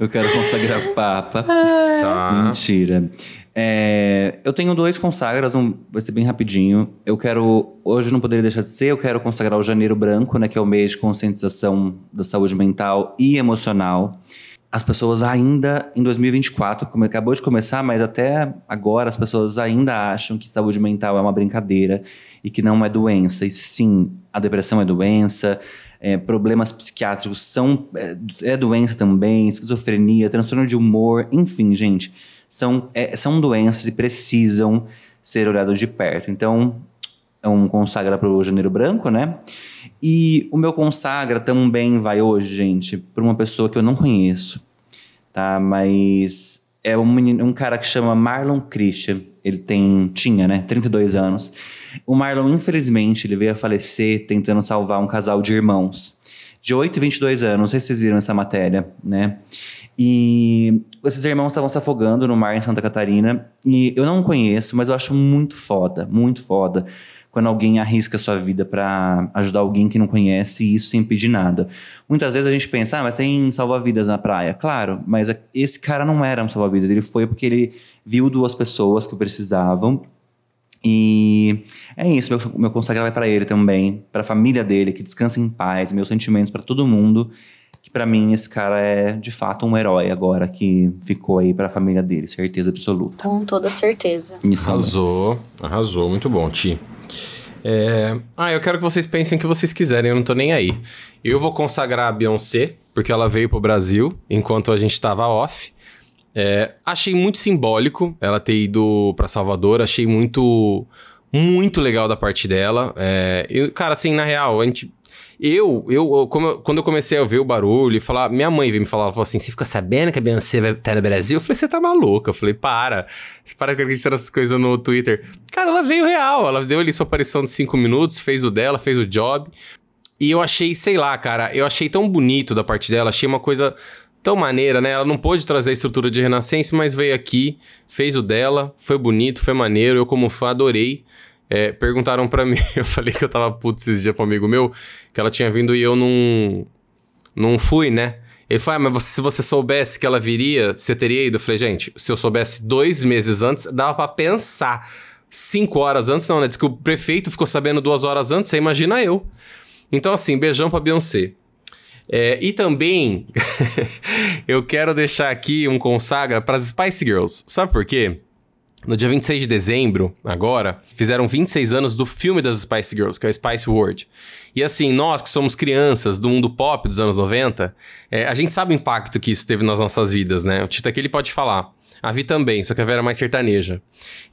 Eu quero consagrar o Papa. Tá. Mentira. É, eu tenho dois consagras, um, vai ser bem rapidinho. Eu quero, hoje não poderia deixar de ser, eu quero consagrar o Janeiro Branco, né, que é o mês de conscientização da saúde mental e emocional. as pessoas ainda, em 2024, como acabou de começar, mas até agora as pessoas ainda acham que saúde mental é uma brincadeira e que não é doença. E sim, a depressão é doença, é, problemas psiquiátricos são é, é doença também, esquizofrenia, transtorno de humor, enfim, gente, são, é, são doenças e precisam ser olhados de perto. Então, é um consagra para o Janeiro Branco, né? E o meu consagra também vai hoje, gente, para uma pessoa que eu não conheço, tá? Mas é um, menino, um cara que chama Marlon Christian. Ele tem, tinha, né, 32 anos. O Marlon, infelizmente, ele veio a falecer tentando salvar um casal de irmãos de 8 e 22 anos. Não sei se vocês viram essa matéria, né? E esses irmãos estavam se afogando no mar em Santa Catarina. E eu não conheço, mas eu acho muito foda, muito foda quando alguém arrisca sua vida para ajudar alguém que não conhece e isso sem pedir nada. Muitas vezes a gente pensa, ah, mas tem salva-vidas na praia. Claro, mas esse cara não era um salva-vidas. Ele foi porque ele viu duas pessoas que precisavam e é isso, meu, meu consagrar vai para ele também, para a família dele, que descansa em paz, meus sentimentos para todo mundo, que para mim esse cara é de fato um herói agora que ficou aí para a família dele, certeza absoluta. Com toda certeza. Isso Arrasou, arrasou, muito bom, Ti. É... Ah, eu quero que vocês pensem o que vocês quiserem, eu não tô nem aí. Eu vou consagrar a Beyoncé, porque ela veio pro Brasil enquanto a gente tava off. É... Achei muito simbólico ela ter ido para Salvador, achei muito, muito legal da parte dela. É... Eu, cara, assim, na real, a gente eu, eu, como, quando eu comecei a ver o barulho e falar, minha mãe veio me falar, ela falou assim: você fica sabendo que a Beyoncé vai estar no Brasil? Eu falei, você tá maluca? Eu falei, para. Você para com acreditar nessas coisas no Twitter. Cara, ela veio real. Ela deu ali sua aparição de cinco minutos, fez o dela, fez o job. E eu achei, sei lá, cara, eu achei tão bonito da parte dela, achei uma coisa tão maneira, né? Ela não pôde trazer a estrutura de Renascença, mas veio aqui, fez o dela, foi bonito, foi maneiro, eu como fã adorei. É, perguntaram para mim, eu falei que eu tava puto esses dias pra um amigo meu, que ela tinha vindo e eu não, não fui, né? Ele falou, ah, mas se você soubesse que ela viria, você teria ido? Eu falei, gente, se eu soubesse dois meses antes, dava para pensar. Cinco horas antes, não, né? Diz que o prefeito ficou sabendo duas horas antes, você imagina eu. Então, assim, beijão pra Beyoncé. É, e também, eu quero deixar aqui um consagra para as Spice Girls. Sabe por quê? No dia 26 de dezembro, agora, fizeram 26 anos do filme das Spice Girls, que é o Spice World. E assim, nós que somos crianças do mundo pop dos anos 90, é, a gente sabe o impacto que isso teve nas nossas vidas, né? O Tito aqui ele pode falar. A Vi também, só que a Vera é mais sertaneja.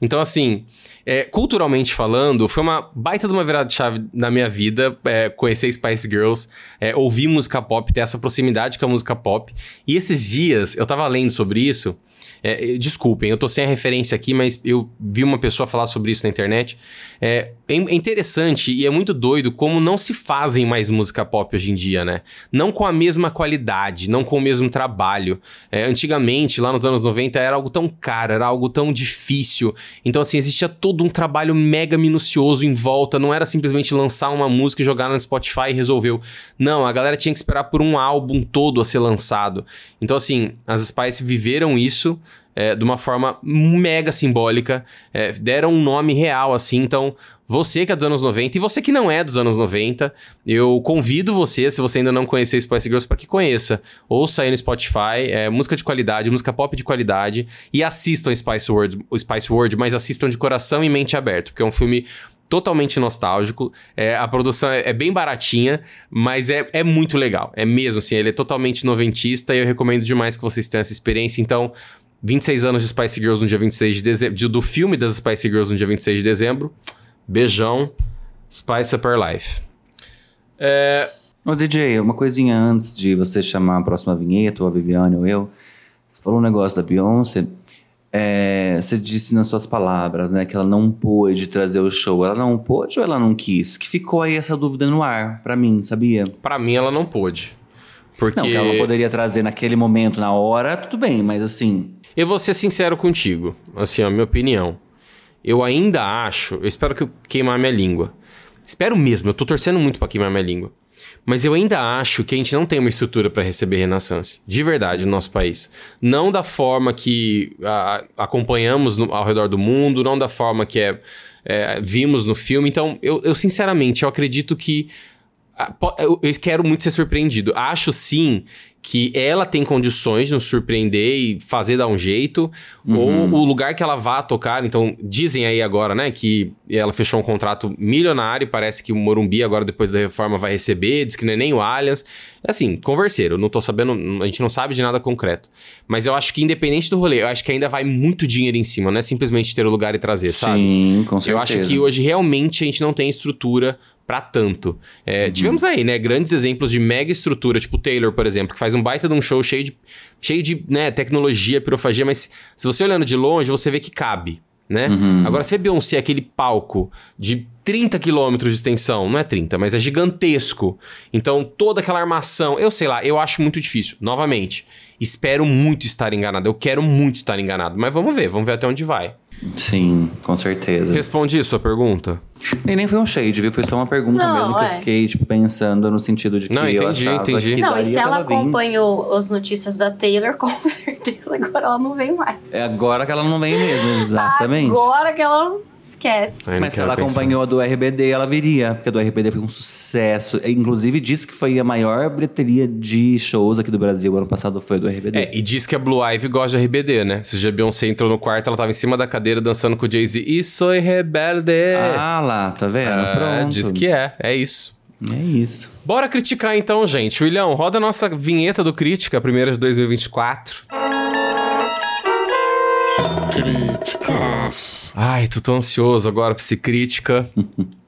Então, assim, é, culturalmente falando, foi uma baita de uma virada de chave na minha vida é, conhecer Spice Girls, é, ouvir música pop, ter essa proximidade com a música pop. E esses dias, eu tava lendo sobre isso, é, desculpem, eu tô sem a referência aqui, mas eu vi uma pessoa falar sobre isso na internet. É, é, interessante e é muito doido como não se fazem mais música pop hoje em dia, né? Não com a mesma qualidade, não com o mesmo trabalho. É, antigamente, lá nos anos 90, era algo tão caro, era algo tão difícil. Então, assim, existia todo um trabalho mega minucioso em volta. Não era simplesmente lançar uma música e jogar no Spotify e resolveu. Não, a galera tinha que esperar por um álbum todo a ser lançado. Então, assim, as Spice viveram isso é, de uma forma mega simbólica, é, deram um nome real assim. Então, você que é dos anos 90 e você que não é dos anos 90, eu convido você, se você ainda não conhecer Spice Girls, para que conheça. Ouça aí no Spotify, é, música de qualidade, música pop de qualidade e assistam Spice World, o Spice World, mas assistam de coração e mente aberto, porque é um filme totalmente nostálgico. É, a produção é, é, bem baratinha, mas é, é muito legal. É mesmo, assim, ele é totalmente noventista e eu recomendo demais que vocês tenham essa experiência. Então, 26 anos de Spice Girls no dia 26 de dezembro. Do filme das Spice Girls no dia 26 de dezembro. Beijão. Spice Up Our Life. É... Ô, DJ, uma coisinha antes de você chamar a próxima vinheta, ou a Viviane ou eu. Você falou um negócio da Beyoncé. É, você disse nas suas palavras, né, que ela não pôde trazer o show. Ela não pôde ou ela não quis? Que ficou aí essa dúvida no ar, para mim, sabia? Para mim, ela não pôde. Porque... Não, que ela poderia trazer naquele momento, na hora, tudo bem, mas assim... Eu vou ser sincero contigo, assim, a minha opinião. Eu ainda acho, eu espero que eu queimar minha língua. Espero mesmo, eu tô torcendo muito para queimar minha língua. Mas eu ainda acho que a gente não tem uma estrutura para receber Renaissance, de verdade, no nosso país. Não da forma que a, acompanhamos no, ao redor do mundo, não da forma que é, é, vimos no filme. Então, eu, eu sinceramente, eu acredito que eu quero muito ser surpreendido. Acho sim que ela tem condições de nos surpreender e fazer dar um jeito. Ou o lugar que ela vá tocar. Então, dizem aí agora, né, que ela fechou um contrato milionário. Parece que o Morumbi, agora depois da reforma, vai receber. Diz que não é nem o Allianz. Assim, converseiro. Não tô sabendo. A gente não sabe de nada concreto. Mas eu acho que, independente do rolê, eu acho que ainda vai muito dinheiro em cima. Não é simplesmente ter o lugar e trazer, sabe? Sim, com certeza. Eu acho que hoje realmente a gente não tem estrutura pra tanto. É, Uhum. Tivemos aí, né, grandes exemplos de mega estrutura, tipo o Taylor, por exemplo, que faz um baita de um show cheio de, cheio de né, tecnologia, pirofagia, mas se você olhando de longe, você vê que cabe, né? Uhum. Agora, você vê Beyoncé, aquele palco de 30 quilômetros de extensão, não é 30, mas é gigantesco. Então, toda aquela armação, eu sei lá, eu acho muito difícil. Novamente, espero muito estar enganado, eu quero muito estar enganado, mas vamos ver, vamos ver até onde vai. Sim, com certeza. Respondi sua pergunta? E nem foi um shade, viu? Foi só uma pergunta Não, mesmo que é. eu fiquei, tipo, pensando no sentido de que Não, eu entendi, achava entendi. que Não, e se ela acompanhou as notícias da Taylor, com certeza agora ela não vem mais. É agora que ela não vem mesmo, exatamente. Agora que ela esquece. Ai, Mas se ela pensar. acompanhou a do RBD, ela viria, porque a do RBD foi um sucesso. Inclusive, disse que foi a maior bilheteria de shows aqui do Brasil. Ano passado foi a do RBD. É, e diz que a Blue Ivy gosta de RBD, né? Se a Beyoncé entrou no quarto, ela tava em cima da cadeira dançando com o Jay-Z. E sou rebelde. Ah lá, tá vendo? Ah, Pronto. diz que é, é isso. É isso. Bora criticar então, gente. William, roda a nossa vinheta do Crítica, primeira de 2024. Críticas. Ai, tô tão ansioso agora pra esse crítica.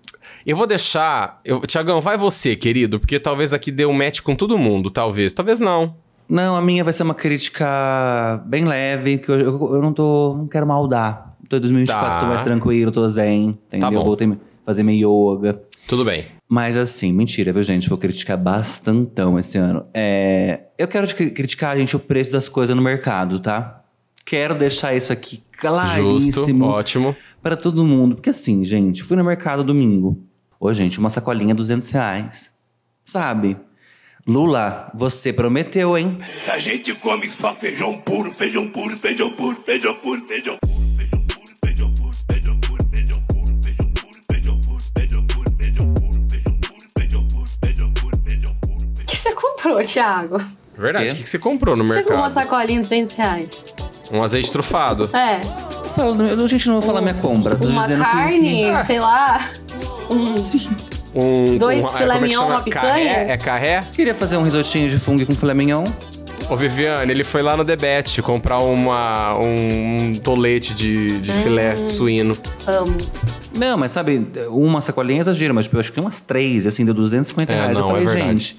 Eu vou deixar. Eu, Tiagão, vai você, querido, porque talvez aqui dê um match com todo mundo. Talvez, talvez não. Não, a minha vai ser uma crítica bem leve, porque eu, eu, eu não tô. não quero maldar. Tô em 2024, Tá. tô mais tranquilo, tô zen, entendeu? bom. Voltei a fazer meu yoga. Tudo bem. Mas assim, mentira, viu, gente? Vou criticar bastantão esse ano. É, eu quero cri- criticar, gente, o preço das coisas no mercado, tá? Quero deixar isso aqui Justo, claríssimo ótimo. para todo mundo. Porque assim, gente, fui no mercado domingo. Ô, gente, uma sacolinha 200 reais. Sabe? Lula, você prometeu, hein? A gente come só feijão puro, feijão puro, feijão puro, feijão puro, feijão puro, feijão puro, comprou, Thiago? Verdade. O que, que você comprou no Você comprou uma mercado? sacolinha de 200 reais. Um azeite trufado. É. Falando, eu, gente, não vou falar minha compra. Tô Uma dizendo que- carne, sei lá. Um, Um, Dois um, filé como é que mignon, chama? uma picanha? Carré? É carré? Queria fazer um risotinho de fungo com filé mignon. Ô, Viviane, ele foi lá no Debete comprar uma, um, um tolete de, de filé Hum. suíno. amo. Não, mas sabe, uma sacolinha é exagero, mas tipo, eu acho que tem umas três, assim, deu 250 É, reais. não, eu falei, é verdade. gente.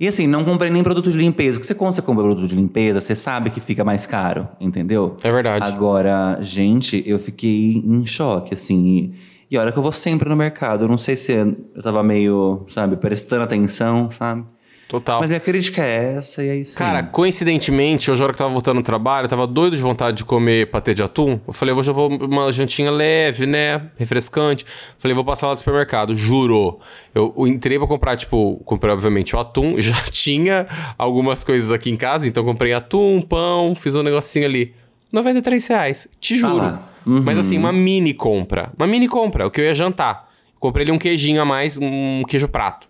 E assim, não comprei nem produto de limpeza. Porque você, quando você compra produto de limpeza, você sabe que fica mais caro, entendeu? É verdade. Agora, gente, eu fiquei em choque, assim. E, e olha que eu vou sempre no mercado. Eu não sei se eu tava meio, sabe, prestando atenção, sabe? Total. Mas minha crítica é essa e é isso. Cara, coincidentemente, hoje, a hora que eu tava voltando no trabalho, eu tava doido de vontade de comer patê de atum. Eu falei, hoje eu vou uma jantinha leve, né? Refrescante. Falei, vou passar lá do supermercado. Jurou. Eu, eu entrei pra comprar, tipo, comprei, obviamente, o atum. Já tinha algumas coisas aqui em casa, então comprei atum, pão, fiz um negocinho ali. 93 reais. Te juro. lá. Uhum. Mas assim, uma mini compra. Uma mini compra, o que eu ia jantar. Comprei ali um queijinho a mais, um queijo prato.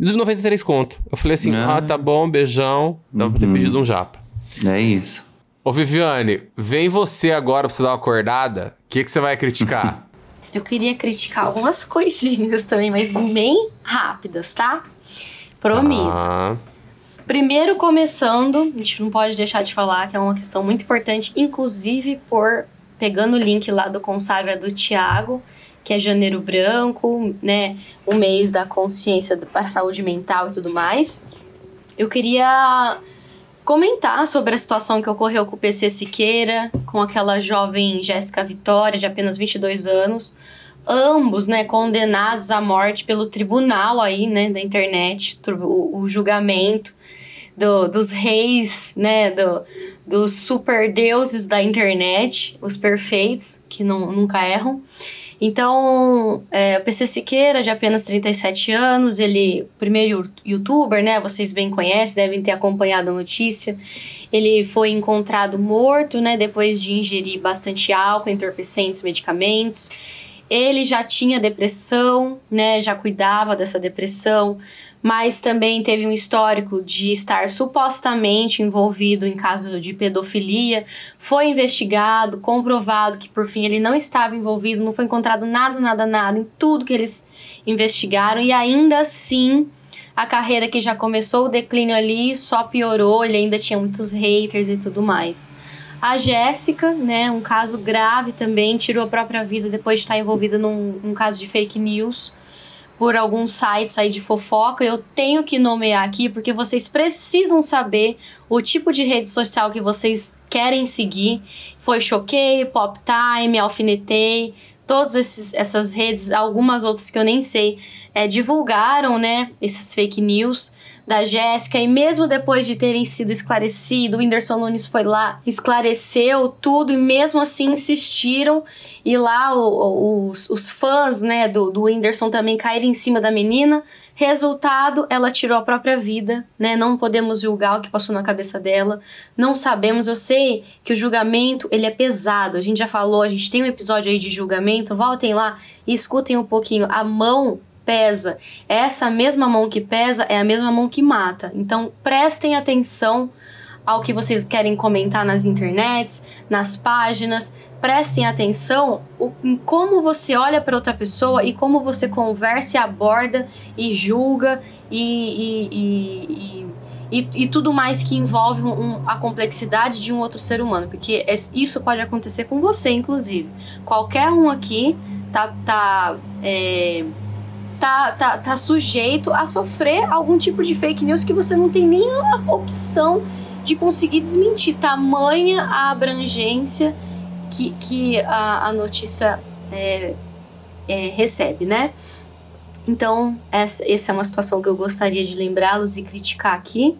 De 93 conto. Eu falei assim, ah, Ah. tá bom, beijão. Dava pra ter pedido um japa. É isso. Ô, Viviane, vem você agora pra você dar uma acordada. O que, que você vai criticar? Eu queria criticar algumas coisinhas também, mas bem rápidas, tá? Prometo. Ah, Primeiro, começando, a gente não pode deixar de falar que é uma questão muito importante, inclusive por pegando o link lá do Consagra do Tiago, que é Janeiro Branco, né? O mês da consciência para a saúde mental e tudo mais. Eu queria comentar sobre a situação que ocorreu com o PC Siqueira, com aquela jovem Jéssica Vitória, de apenas 22 anos. Ambos, né, condenados à morte pelo tribunal aí, né, da internet, o, o julgamento do- dos reis, né, do, dos super deuses da internet, os perfeitos, que não, nunca erram. Então, é, o PC Siqueira, de apenas 37 anos, ele, primeiro youtuber, né? Vocês bem conhecem, devem ter acompanhado a notícia. Ele foi encontrado morto, né? Depois de ingerir bastante álcool, entorpecentes, medicamentos. Ele já tinha depressão, né? Já cuidava dessa depressão, mas também teve um histórico de estar supostamente envolvido em caso de pedofilia. Foi investigado, comprovado que por fim ele não estava envolvido, não foi encontrado nada, nada, nada em tudo que eles investigaram e ainda assim a carreira que já começou o declínio ali só piorou, ele ainda tinha muitos haters e tudo mais. A Jéssica, né, um caso grave também, tirou a própria vida depois de estar envolvida num, num caso de fake news por alguns sites aí de fofoca. Eu tenho que nomear aqui porque vocês precisam saber o tipo de rede social que vocês querem seguir. Foi Choquei, Pop Time, Alfinetei, todas essas redes, algumas outras que eu nem sei, é, divulgaram, né, esses fake news da Jéssica e mesmo depois de terem sido esclarecido, o Whindersson Nunes foi lá, esclareceu tudo e mesmo assim insistiram e lá o, o, os, os fãs, né, do, do Whindersson também caíram em cima da menina. Resultado, ela tirou a própria vida, né? Não podemos julgar o que passou na cabeça dela. Não sabemos. Eu sei que o julgamento, ele é pesado. A gente já falou, a gente tem um episódio aí de julgamento. Voltem lá e escutem um pouquinho. A mão pesa. Essa mesma mão que pesa é a mesma mão que mata. Então prestem atenção ao que vocês querem comentar nas internets, nas páginas. Prestem atenção em como você olha para outra pessoa e como você conversa, e aborda e julga e, e, e, e, tudo mais que envolve um, a complexidade de um outro ser humano, porque isso pode acontecer com você, inclusive. Qualquer um aqui tá, tá é, tá, tá, tá sujeito a sofrer algum tipo de fake news que você não tem nem a opção de conseguir desmentir. Tamanha a abrangência que, que a, a notícia é, é, recebe, né? Então, essa, essa é uma situação que eu gostaria de lembrá-los e criticar aqui.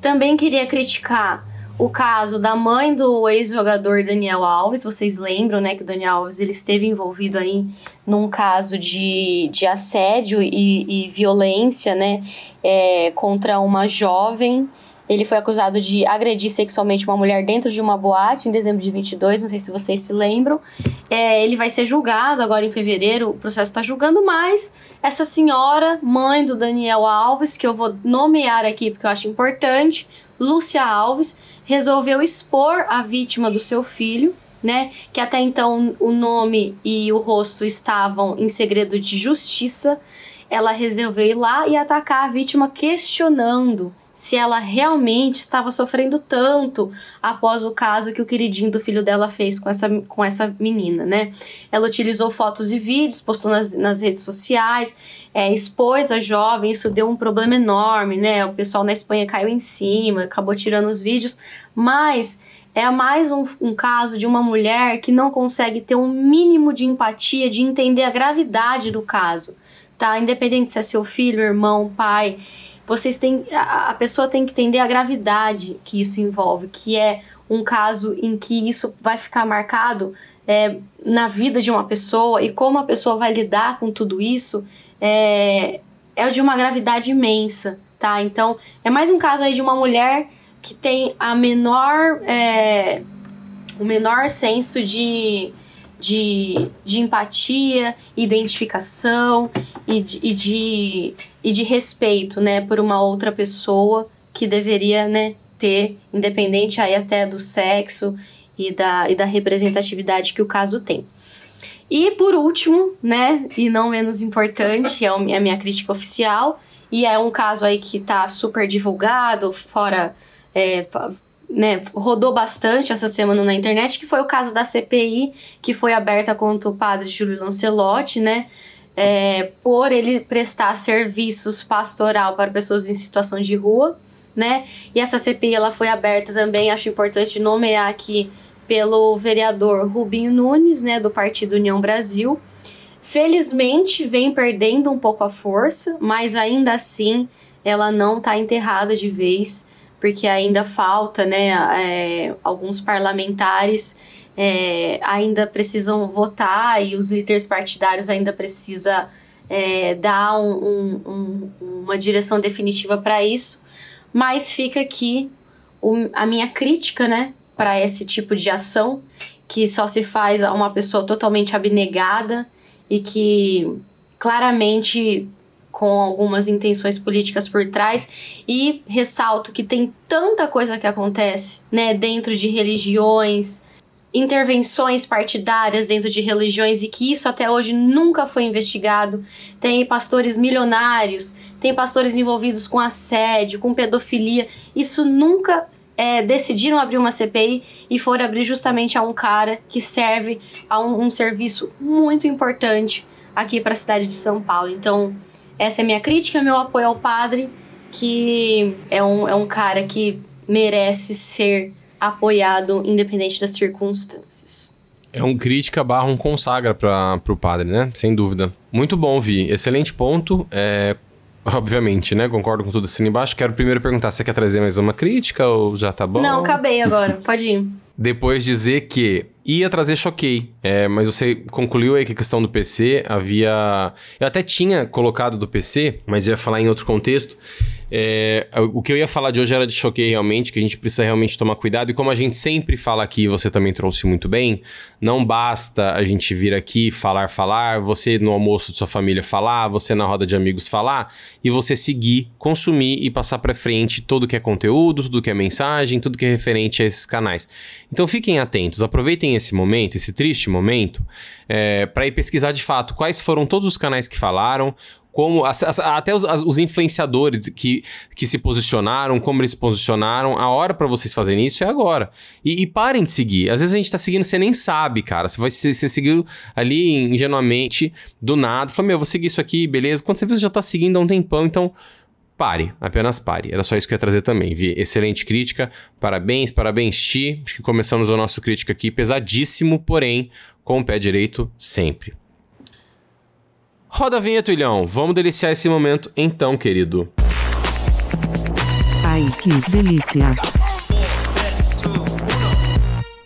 Também queria criticar o caso da mãe do ex-jogador Daniel Alves, vocês lembram, né, que o Daniel Alves ele esteve envolvido aí num caso de, de assédio e, e violência, né, é, contra uma jovem. Ele foi acusado de agredir sexualmente uma mulher dentro de uma boate em dezembro de 22, não sei se vocês se lembram. É, ele vai ser julgado agora em fevereiro, o processo está julgando mais. Essa senhora, mãe do Daniel Alves, que eu vou nomear aqui porque eu acho importante, Lúcia Alves, resolveu expor a vítima do seu filho, né? Que até então o nome e o rosto estavam em segredo de justiça. Ela resolveu ir lá e atacar a vítima, questionando se ela realmente estava sofrendo tanto após o caso que o queridinho do filho dela fez com essa, com essa menina, né? Ela utilizou fotos e vídeos, postou nas, nas redes sociais, é, expôs a jovem, isso deu um problema enorme, né? O pessoal na Espanha caiu em cima, acabou tirando os vídeos, mas é mais um, um, caso de uma mulher que não consegue ter um mínimo de empatia, de entender a gravidade do caso, tá? Independente se é seu filho, irmão, pai vocês têm a, pessoa tem que entender a gravidade que isso envolve, que é um caso em que isso vai ficar marcado é, na vida de uma pessoa e como a pessoa vai lidar com tudo isso é, é de uma gravidade imensa, tá? Então é mais um caso aí de uma mulher que tem a menor é, o menor senso de de, de empatia, identificação e de, e, de, e de respeito, né, por uma outra pessoa que deveria, né, ter, independente aí até do sexo e da, e da representatividade que o caso tem. E por último, né, e não menos importante, é a minha crítica oficial, e é um caso aí que tá super divulgado, fora é, né, rodou bastante essa semana na internet, que foi o caso da CPI, que foi aberta contra o padre Júlio Lancelotti, né? É, por ele prestar serviços pastoral para pessoas em situação de rua, né? E essa CPI ela foi aberta também, acho importante nomear aqui pelo vereador Rubinho Nunes, né, do Partido União Brasil. Felizmente vem perdendo um pouco a força, mas ainda assim ela não está enterrada de vez porque ainda falta, né, é, alguns parlamentares é, ainda precisam votar e os líderes partidários ainda precisam é, dar um, um, um, uma direção definitiva para isso. Mas fica aqui a minha crítica, né, para esse tipo de ação que só se faz a uma pessoa totalmente abnegada e que claramente com algumas intenções políticas por trás e ressalto que tem tanta coisa que acontece, né, dentro de religiões, intervenções partidárias dentro de religiões e que isso até hoje nunca foi investigado. Tem pastores milionários, tem pastores envolvidos com assédio, com pedofilia. Isso nunca é, decidiram abrir uma CPI e foram abrir justamente a um cara que serve a um, um serviço muito importante aqui para a cidade de São Paulo. Então, essa é a minha crítica, meu apoio ao padre, que é um, é um cara que merece ser apoiado independente das circunstâncias. É um crítica barra um consagra para pro padre, né? Sem dúvida. Muito bom, Vi. Excelente ponto. É, obviamente, né? Concordo com tudo assim embaixo. Quero primeiro perguntar, você quer trazer mais uma crítica ou já tá bom? Não, acabei agora. Pode ir. Depois dizer que ia trazer choquei, é, mas você concluiu aí que a questão do PC havia. Eu até tinha colocado do PC, mas ia falar em outro contexto. É, o que eu ia falar de hoje era de choquei realmente, que a gente precisa realmente tomar cuidado. E como a gente sempre fala aqui, você também trouxe muito bem, não basta a gente vir aqui falar, falar, você no almoço de sua família falar, você na roda de amigos falar, e você seguir, consumir e passar para frente tudo que é conteúdo, tudo que é mensagem, tudo que é referente a esses canais. Então fiquem atentos, aproveitem esse momento, esse triste momento, é, para ir pesquisar de fato quais foram todos os canais que falaram, como as, as, até os, as, os, influenciadores que, que se posicionaram, como eles se posicionaram, a hora para vocês fazerem isso é agora. E, e, parem de seguir. Às vezes a gente tá seguindo, você nem sabe, cara. Você vai você, você seguiu ali ingenuamente, do nada. Fala, meu, vou seguir isso aqui, beleza. Quando você vê, você já tá seguindo há um tempão, então pare, apenas pare. Era só isso que eu ia trazer também. Vi excelente crítica, parabéns, parabéns, Ti. Acho que começamos o nosso crítica aqui pesadíssimo, porém com o pé direito sempre. Roda a vinheta, Ilhão. Vamos deliciar esse momento então, querido. Ai, que delícia.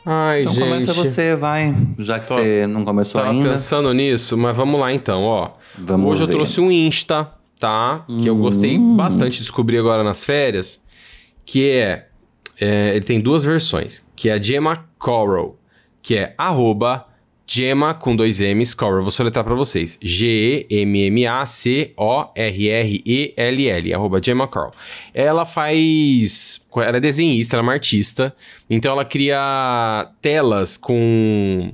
Ai, então gente. começa você, vai. Já que Tô, você não começou tava ainda. pensando nisso, mas vamos lá então, ó. Vamos Hoje ver. eu trouxe um Insta, tá? Que eu gostei Hum. bastante de descobrir agora nas férias. Que é, é, Ele tem duas versões. Que é a Gemma Coral. Que é arroba Gemma com dois M's, Coral. Vou soletrar pra vocês. G-E-M-M-A-C-O-R-R-E-L-L. Arroba Gemma Coral. Ela faz... Ela é desenhista, ela é uma artista. Então ela cria telas com...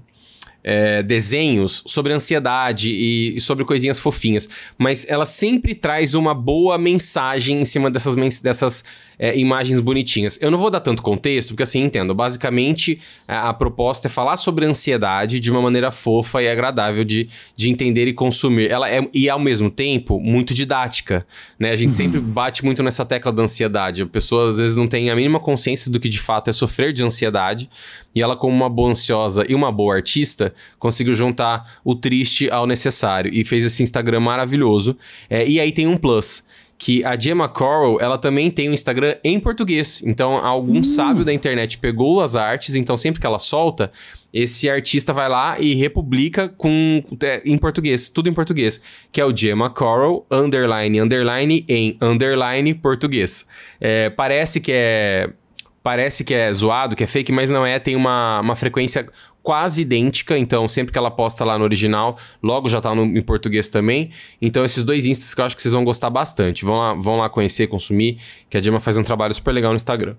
É, desenhos sobre ansiedade e, e, sobre coisinhas fofinhas, mas ela sempre traz uma boa mensagem em cima dessas, dessas é, imagens bonitinhas. Eu não vou dar tanto contexto, porque assim, entendo. Basicamente, a, a, proposta é falar sobre ansiedade de uma maneira fofa e agradável de, de entender e consumir. Ela é, e ao mesmo tempo, muito didática. Né? A gente uhum. sempre bate muito nessa tecla da ansiedade. A pessoa às vezes não tem a mínima consciência do que de fato é sofrer de ansiedade. E ela, como uma boa ansiosa e uma boa artista, conseguiu juntar o triste ao necessário e fez esse Instagram maravilhoso. É, e aí tem um plus que a Gemma Coral, ela também tem um Instagram em português. Então, algum Hum. sábio da internet pegou as artes, então sempre que ela solta, esse artista vai lá e republica com é, em português, tudo em português, que é o Gemma Coral, underline, underline, em underline português. É, parece que é parece que é zoado, que é fake, mas não é, tem uma, uma frequência quase idêntica, então sempre que ela posta lá no original, logo já tá no, em português também. Então esses dois instas que eu acho que vocês vão gostar bastante. Vão lá, vão lá conhecer, consumir, que a Gemma faz um trabalho super legal no Instagram.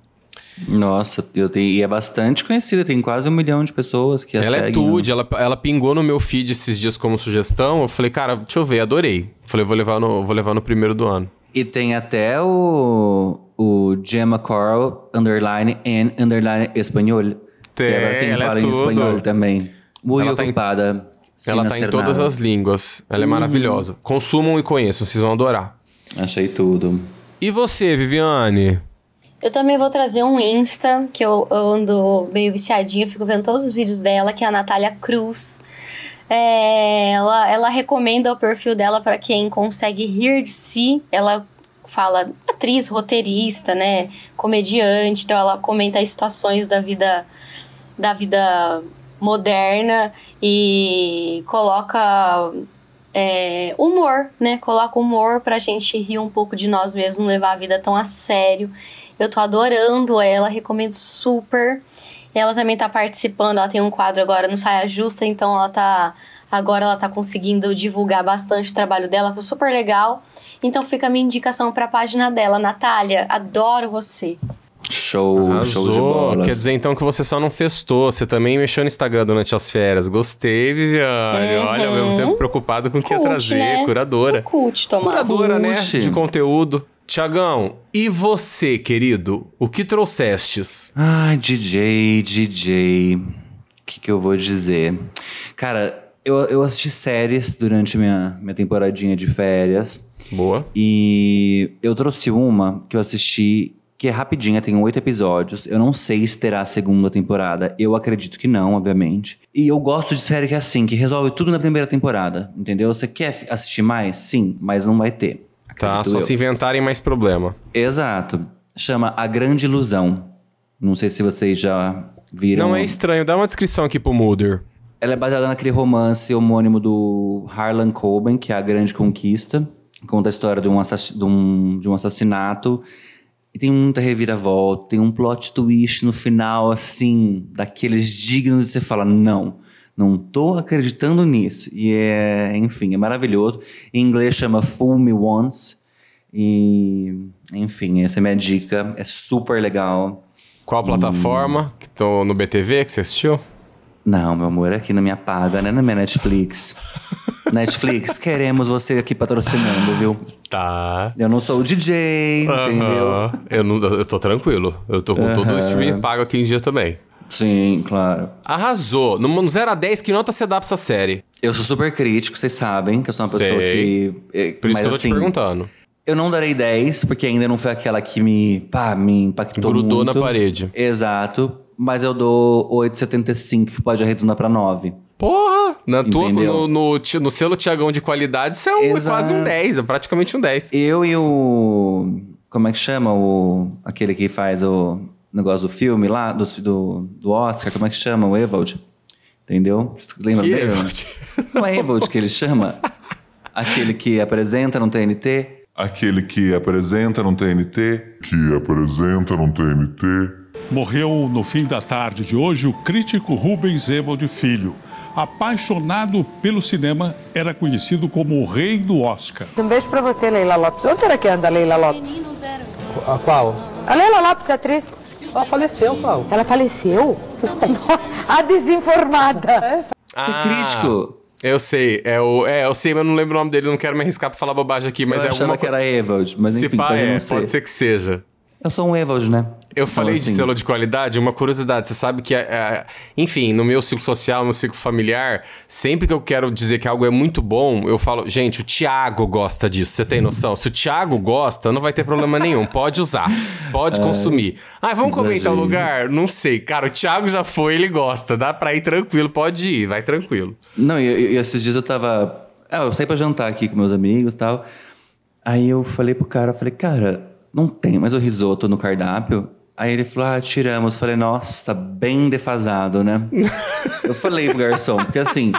Nossa, eu tenho, e é bastante conhecida, tem quase um milhão de pessoas que a Ela é seguem, tudo, né? ela, ela pingou no meu feed esses dias como sugestão. Eu falei, cara, deixa eu ver, adorei. Falei, vou levar no, vou levar no primeiro do ano. E tem até o, o Gemma Coral, underline, and underline espanhol. Tem, que é pra quem ela é fala em tudo. espanhol também. Muito Ela tá em- ocupada. ela sin tá em todas nada. as línguas. Ela é maravilhosa. Consumam e conheçam, vocês vão adorar. Achei tudo. E você, Viviane? Eu também vou trazer um Insta, que eu, eu ando meio viciadinha, fico vendo todos os vídeos dela, que é a Natália Cruz. É, ela, ela recomenda o perfil dela para quem consegue rir de si. Ela fala atriz, roteirista, né, comediante, então ela comenta as situações da vida da vida moderna e coloca é, humor, né? Coloca humor pra gente rir um pouco de nós mesmos, levar a vida tão a sério. Eu tô adorando ela, recomendo super. Ela também tá participando, ela tem um quadro agora no Saia Justa, então ela tá Agora ela tá conseguindo divulgar bastante o trabalho dela, tá super legal. Então fica a minha indicação pra página dela. Natália, adoro você. Show, show de Arrasou. bola. Quer dizer então que você só não festou, você também mexeu no Instagram durante as férias. Gostei, Viviane. Uhum. Olha, ao mesmo tempo preocupado com o que ia trazer. né? Curadora. Cult, Tomás. Curadora, né? De conteúdo. Tiagão, e você, querido? O que trouxestes? Ai, DJ, DJ. O que, que eu vou dizer? Cara, eu, eu assisti séries durante minha, minha temporadinha de férias. Boa. E eu trouxe uma que eu assisti, que é rapidinha, tem oito episódios. Eu não sei se terá a segunda temporada. Eu acredito que não, obviamente. E eu gosto de série que é assim, que resolve tudo na primeira temporada. Entendeu? Você quer assistir mais? Sim, mas não vai ter. Tá, só eu. se inventarem mais problema. Exato. Chama A Grande Ilusão. Não sei se vocês já viram. Não é estranho, dá uma descrição aqui pro Mulder. Ela é baseada naquele romance homônimo do Harlan Coben, que é A Grande Conquista. Conta a história de um, assass- de um- de um assassinato. E tem muita reviravolta, tem um plot twist no final, assim, daqueles dignos de você fala, não, não tô acreditando nisso. E é, enfim, é maravilhoso. Em inglês chama Fool Me Once. E, enfim, essa é minha dica. É super legal. Qual plataforma? Que tô no BTV que você assistiu? Não, meu amor, é aqui na minha paga, né? Na minha Netflix. Netflix, queremos você aqui patrocinando, viu? Tá. Eu não sou o DJ, entendeu? Aham. Eu, não, eu tô tranquilo. Eu tô com todo o streaming pago aqui em dia também. Sim, claro. Arrasou. No 0 a 10, que nota você dá pra essa série? Eu sou super crítico, vocês sabem que eu sou uma pessoa Sei. que. é, Por isso mas, que eu tô assim, te perguntando. Eu não darei 10, porque ainda não foi aquela que me, pá, me impactou Grudou muito. na parede. Exato. Mas eu dou 8,75, que pode arredondar pra 9. Porra! Na tua, no, no, no selo Tiagão de qualidade, isso é, um- é quase um 10, é praticamente um 10. Eu e o. Como é que chama? O, aquele que faz o negócio do filme lá, do, do, do Oscar, como é que chama? O Evald. Entendeu? Vocês Lembram Que dele? Evald? Não é Evald que ele chama? Aquele que apresenta no TNT? Aquele que apresenta no TNT. Que apresenta no TNT. Morreu no fim da tarde de hoje o crítico Rubens Evald Filho. Apaixonado pelo cinema, era conhecido como o rei do Oscar. Um beijo pra você, Leila Lopes. Onde será que anda a Leila Lopes? A qual? A Leila Lopes, atriz. Ela faleceu, qual? Ela faleceu? A desinformada. Que crítico! Eu sei, é o. É, eu sei, mas eu não lembro o nome dele, não quero me arriscar pra falar bobagem aqui, mas eu é alguma que era Evald, mas Se enfim, pá, pode é, não ser. pode ser que seja. Eu sou um Evald, né? Eu falei Então, de assim, selo de qualidade, uma curiosidade. Você sabe que, é, é, enfim, no meu ciclo social, no meu ciclo familiar, sempre que eu quero dizer que algo é muito bom, eu falo, gente, o Thiago gosta disso. Você tem noção? Se o Thiago gosta, não vai ter problema nenhum. Pode usar, pode consumir. Ah, vamos comer em tal lugar? Não sei. Cara, o Thiago já foi, ele gosta. Dá pra ir tranquilo, pode ir, vai tranquilo. Não, e- e esses dias eu tava. Ah, eu saí pra jantar aqui com meus amigos e tal. Aí eu falei pro cara, eu falei, cara, não tem mais o risoto no cardápio. Aí ele falou, ah, tiramos. Eu falei, nossa, tá bem defasado, né? eu falei pro garçom, porque assim.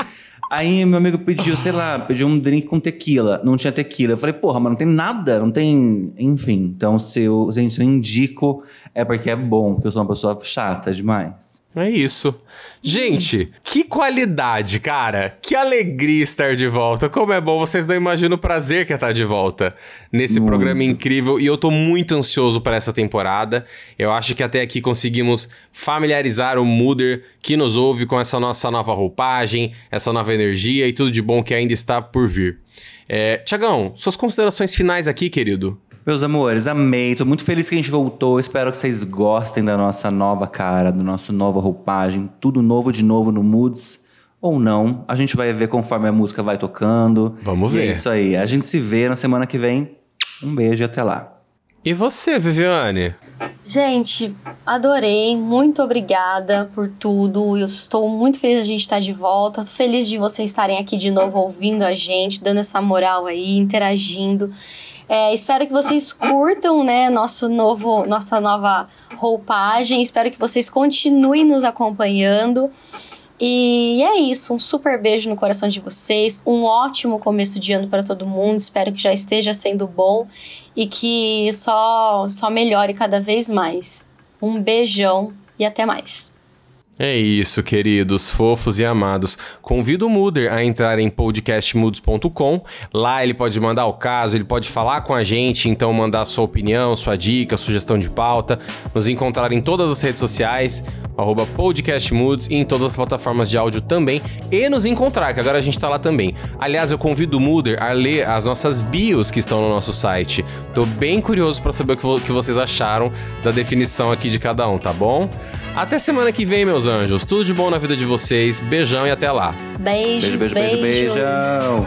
Aí meu amigo pediu, sei lá, pediu um drink com tequila. Não tinha tequila. Eu falei, porra, mas não tem nada, não tem. Enfim. Então, se eu, gente, se eu indico, é porque é bom, porque eu sou uma pessoa chata demais. É isso. Gente, que qualidade, cara. Que alegria estar de volta. Como é bom, vocês não imaginam o prazer que é estar de volta nesse programa incrível. E eu tô muito ansioso para essa temporada. Eu acho que até aqui conseguimos familiarizar o Muder que nos ouve com essa nossa nova roupagem, essa nova energia e tudo de bom que ainda está por vir. É, Tiagão, suas considerações finais aqui, querido. Meus amores, amei. Tô muito feliz que a gente voltou. Espero que vocês gostem da nossa nova cara, da nossa nova roupagem. Tudo novo de novo no Moods. Ou não. A gente vai ver conforme a música vai tocando. Vamos E ver. É isso aí. A gente se vê na semana que vem. Um beijo e até lá. E você, Viviane? Gente, adorei. Muito obrigada por tudo. Eu estou muito feliz de a gente estar de volta. Tô feliz de vocês estarem aqui de novo ouvindo a gente, dando essa moral aí, interagindo. É, espero que vocês curtam, né, nosso novo, nossa nova roupagem. Espero que vocês continuem nos acompanhando. E é isso, um super beijo no coração de vocês, um ótimo começo de ano para todo mundo. Espero que já esteja sendo bom e que só só melhore cada vez mais. Um beijão e até mais. É isso, queridos, fofos e amados. Convido o Muder a entrar em podcastmudos.com. Lá ele pode mandar o caso, ele pode falar com a gente, então mandar sua opinião, sua dica, sugestão de pauta. Nos encontrar em todas as redes sociais, arroba podcastmudos e em todas as plataformas de áudio também. E nos encontrar, que agora a gente tá lá também. Aliás, eu convido o Muder a ler as nossas bios que estão no nosso site. Tô bem curioso para saber o que vocês acharam da definição aqui de cada um, tá bom? Até semana que vem, meus anjos. Tudo de bom na vida de vocês. Beijão e até lá. Beijos, Beijo, beijo, beijo, beijão.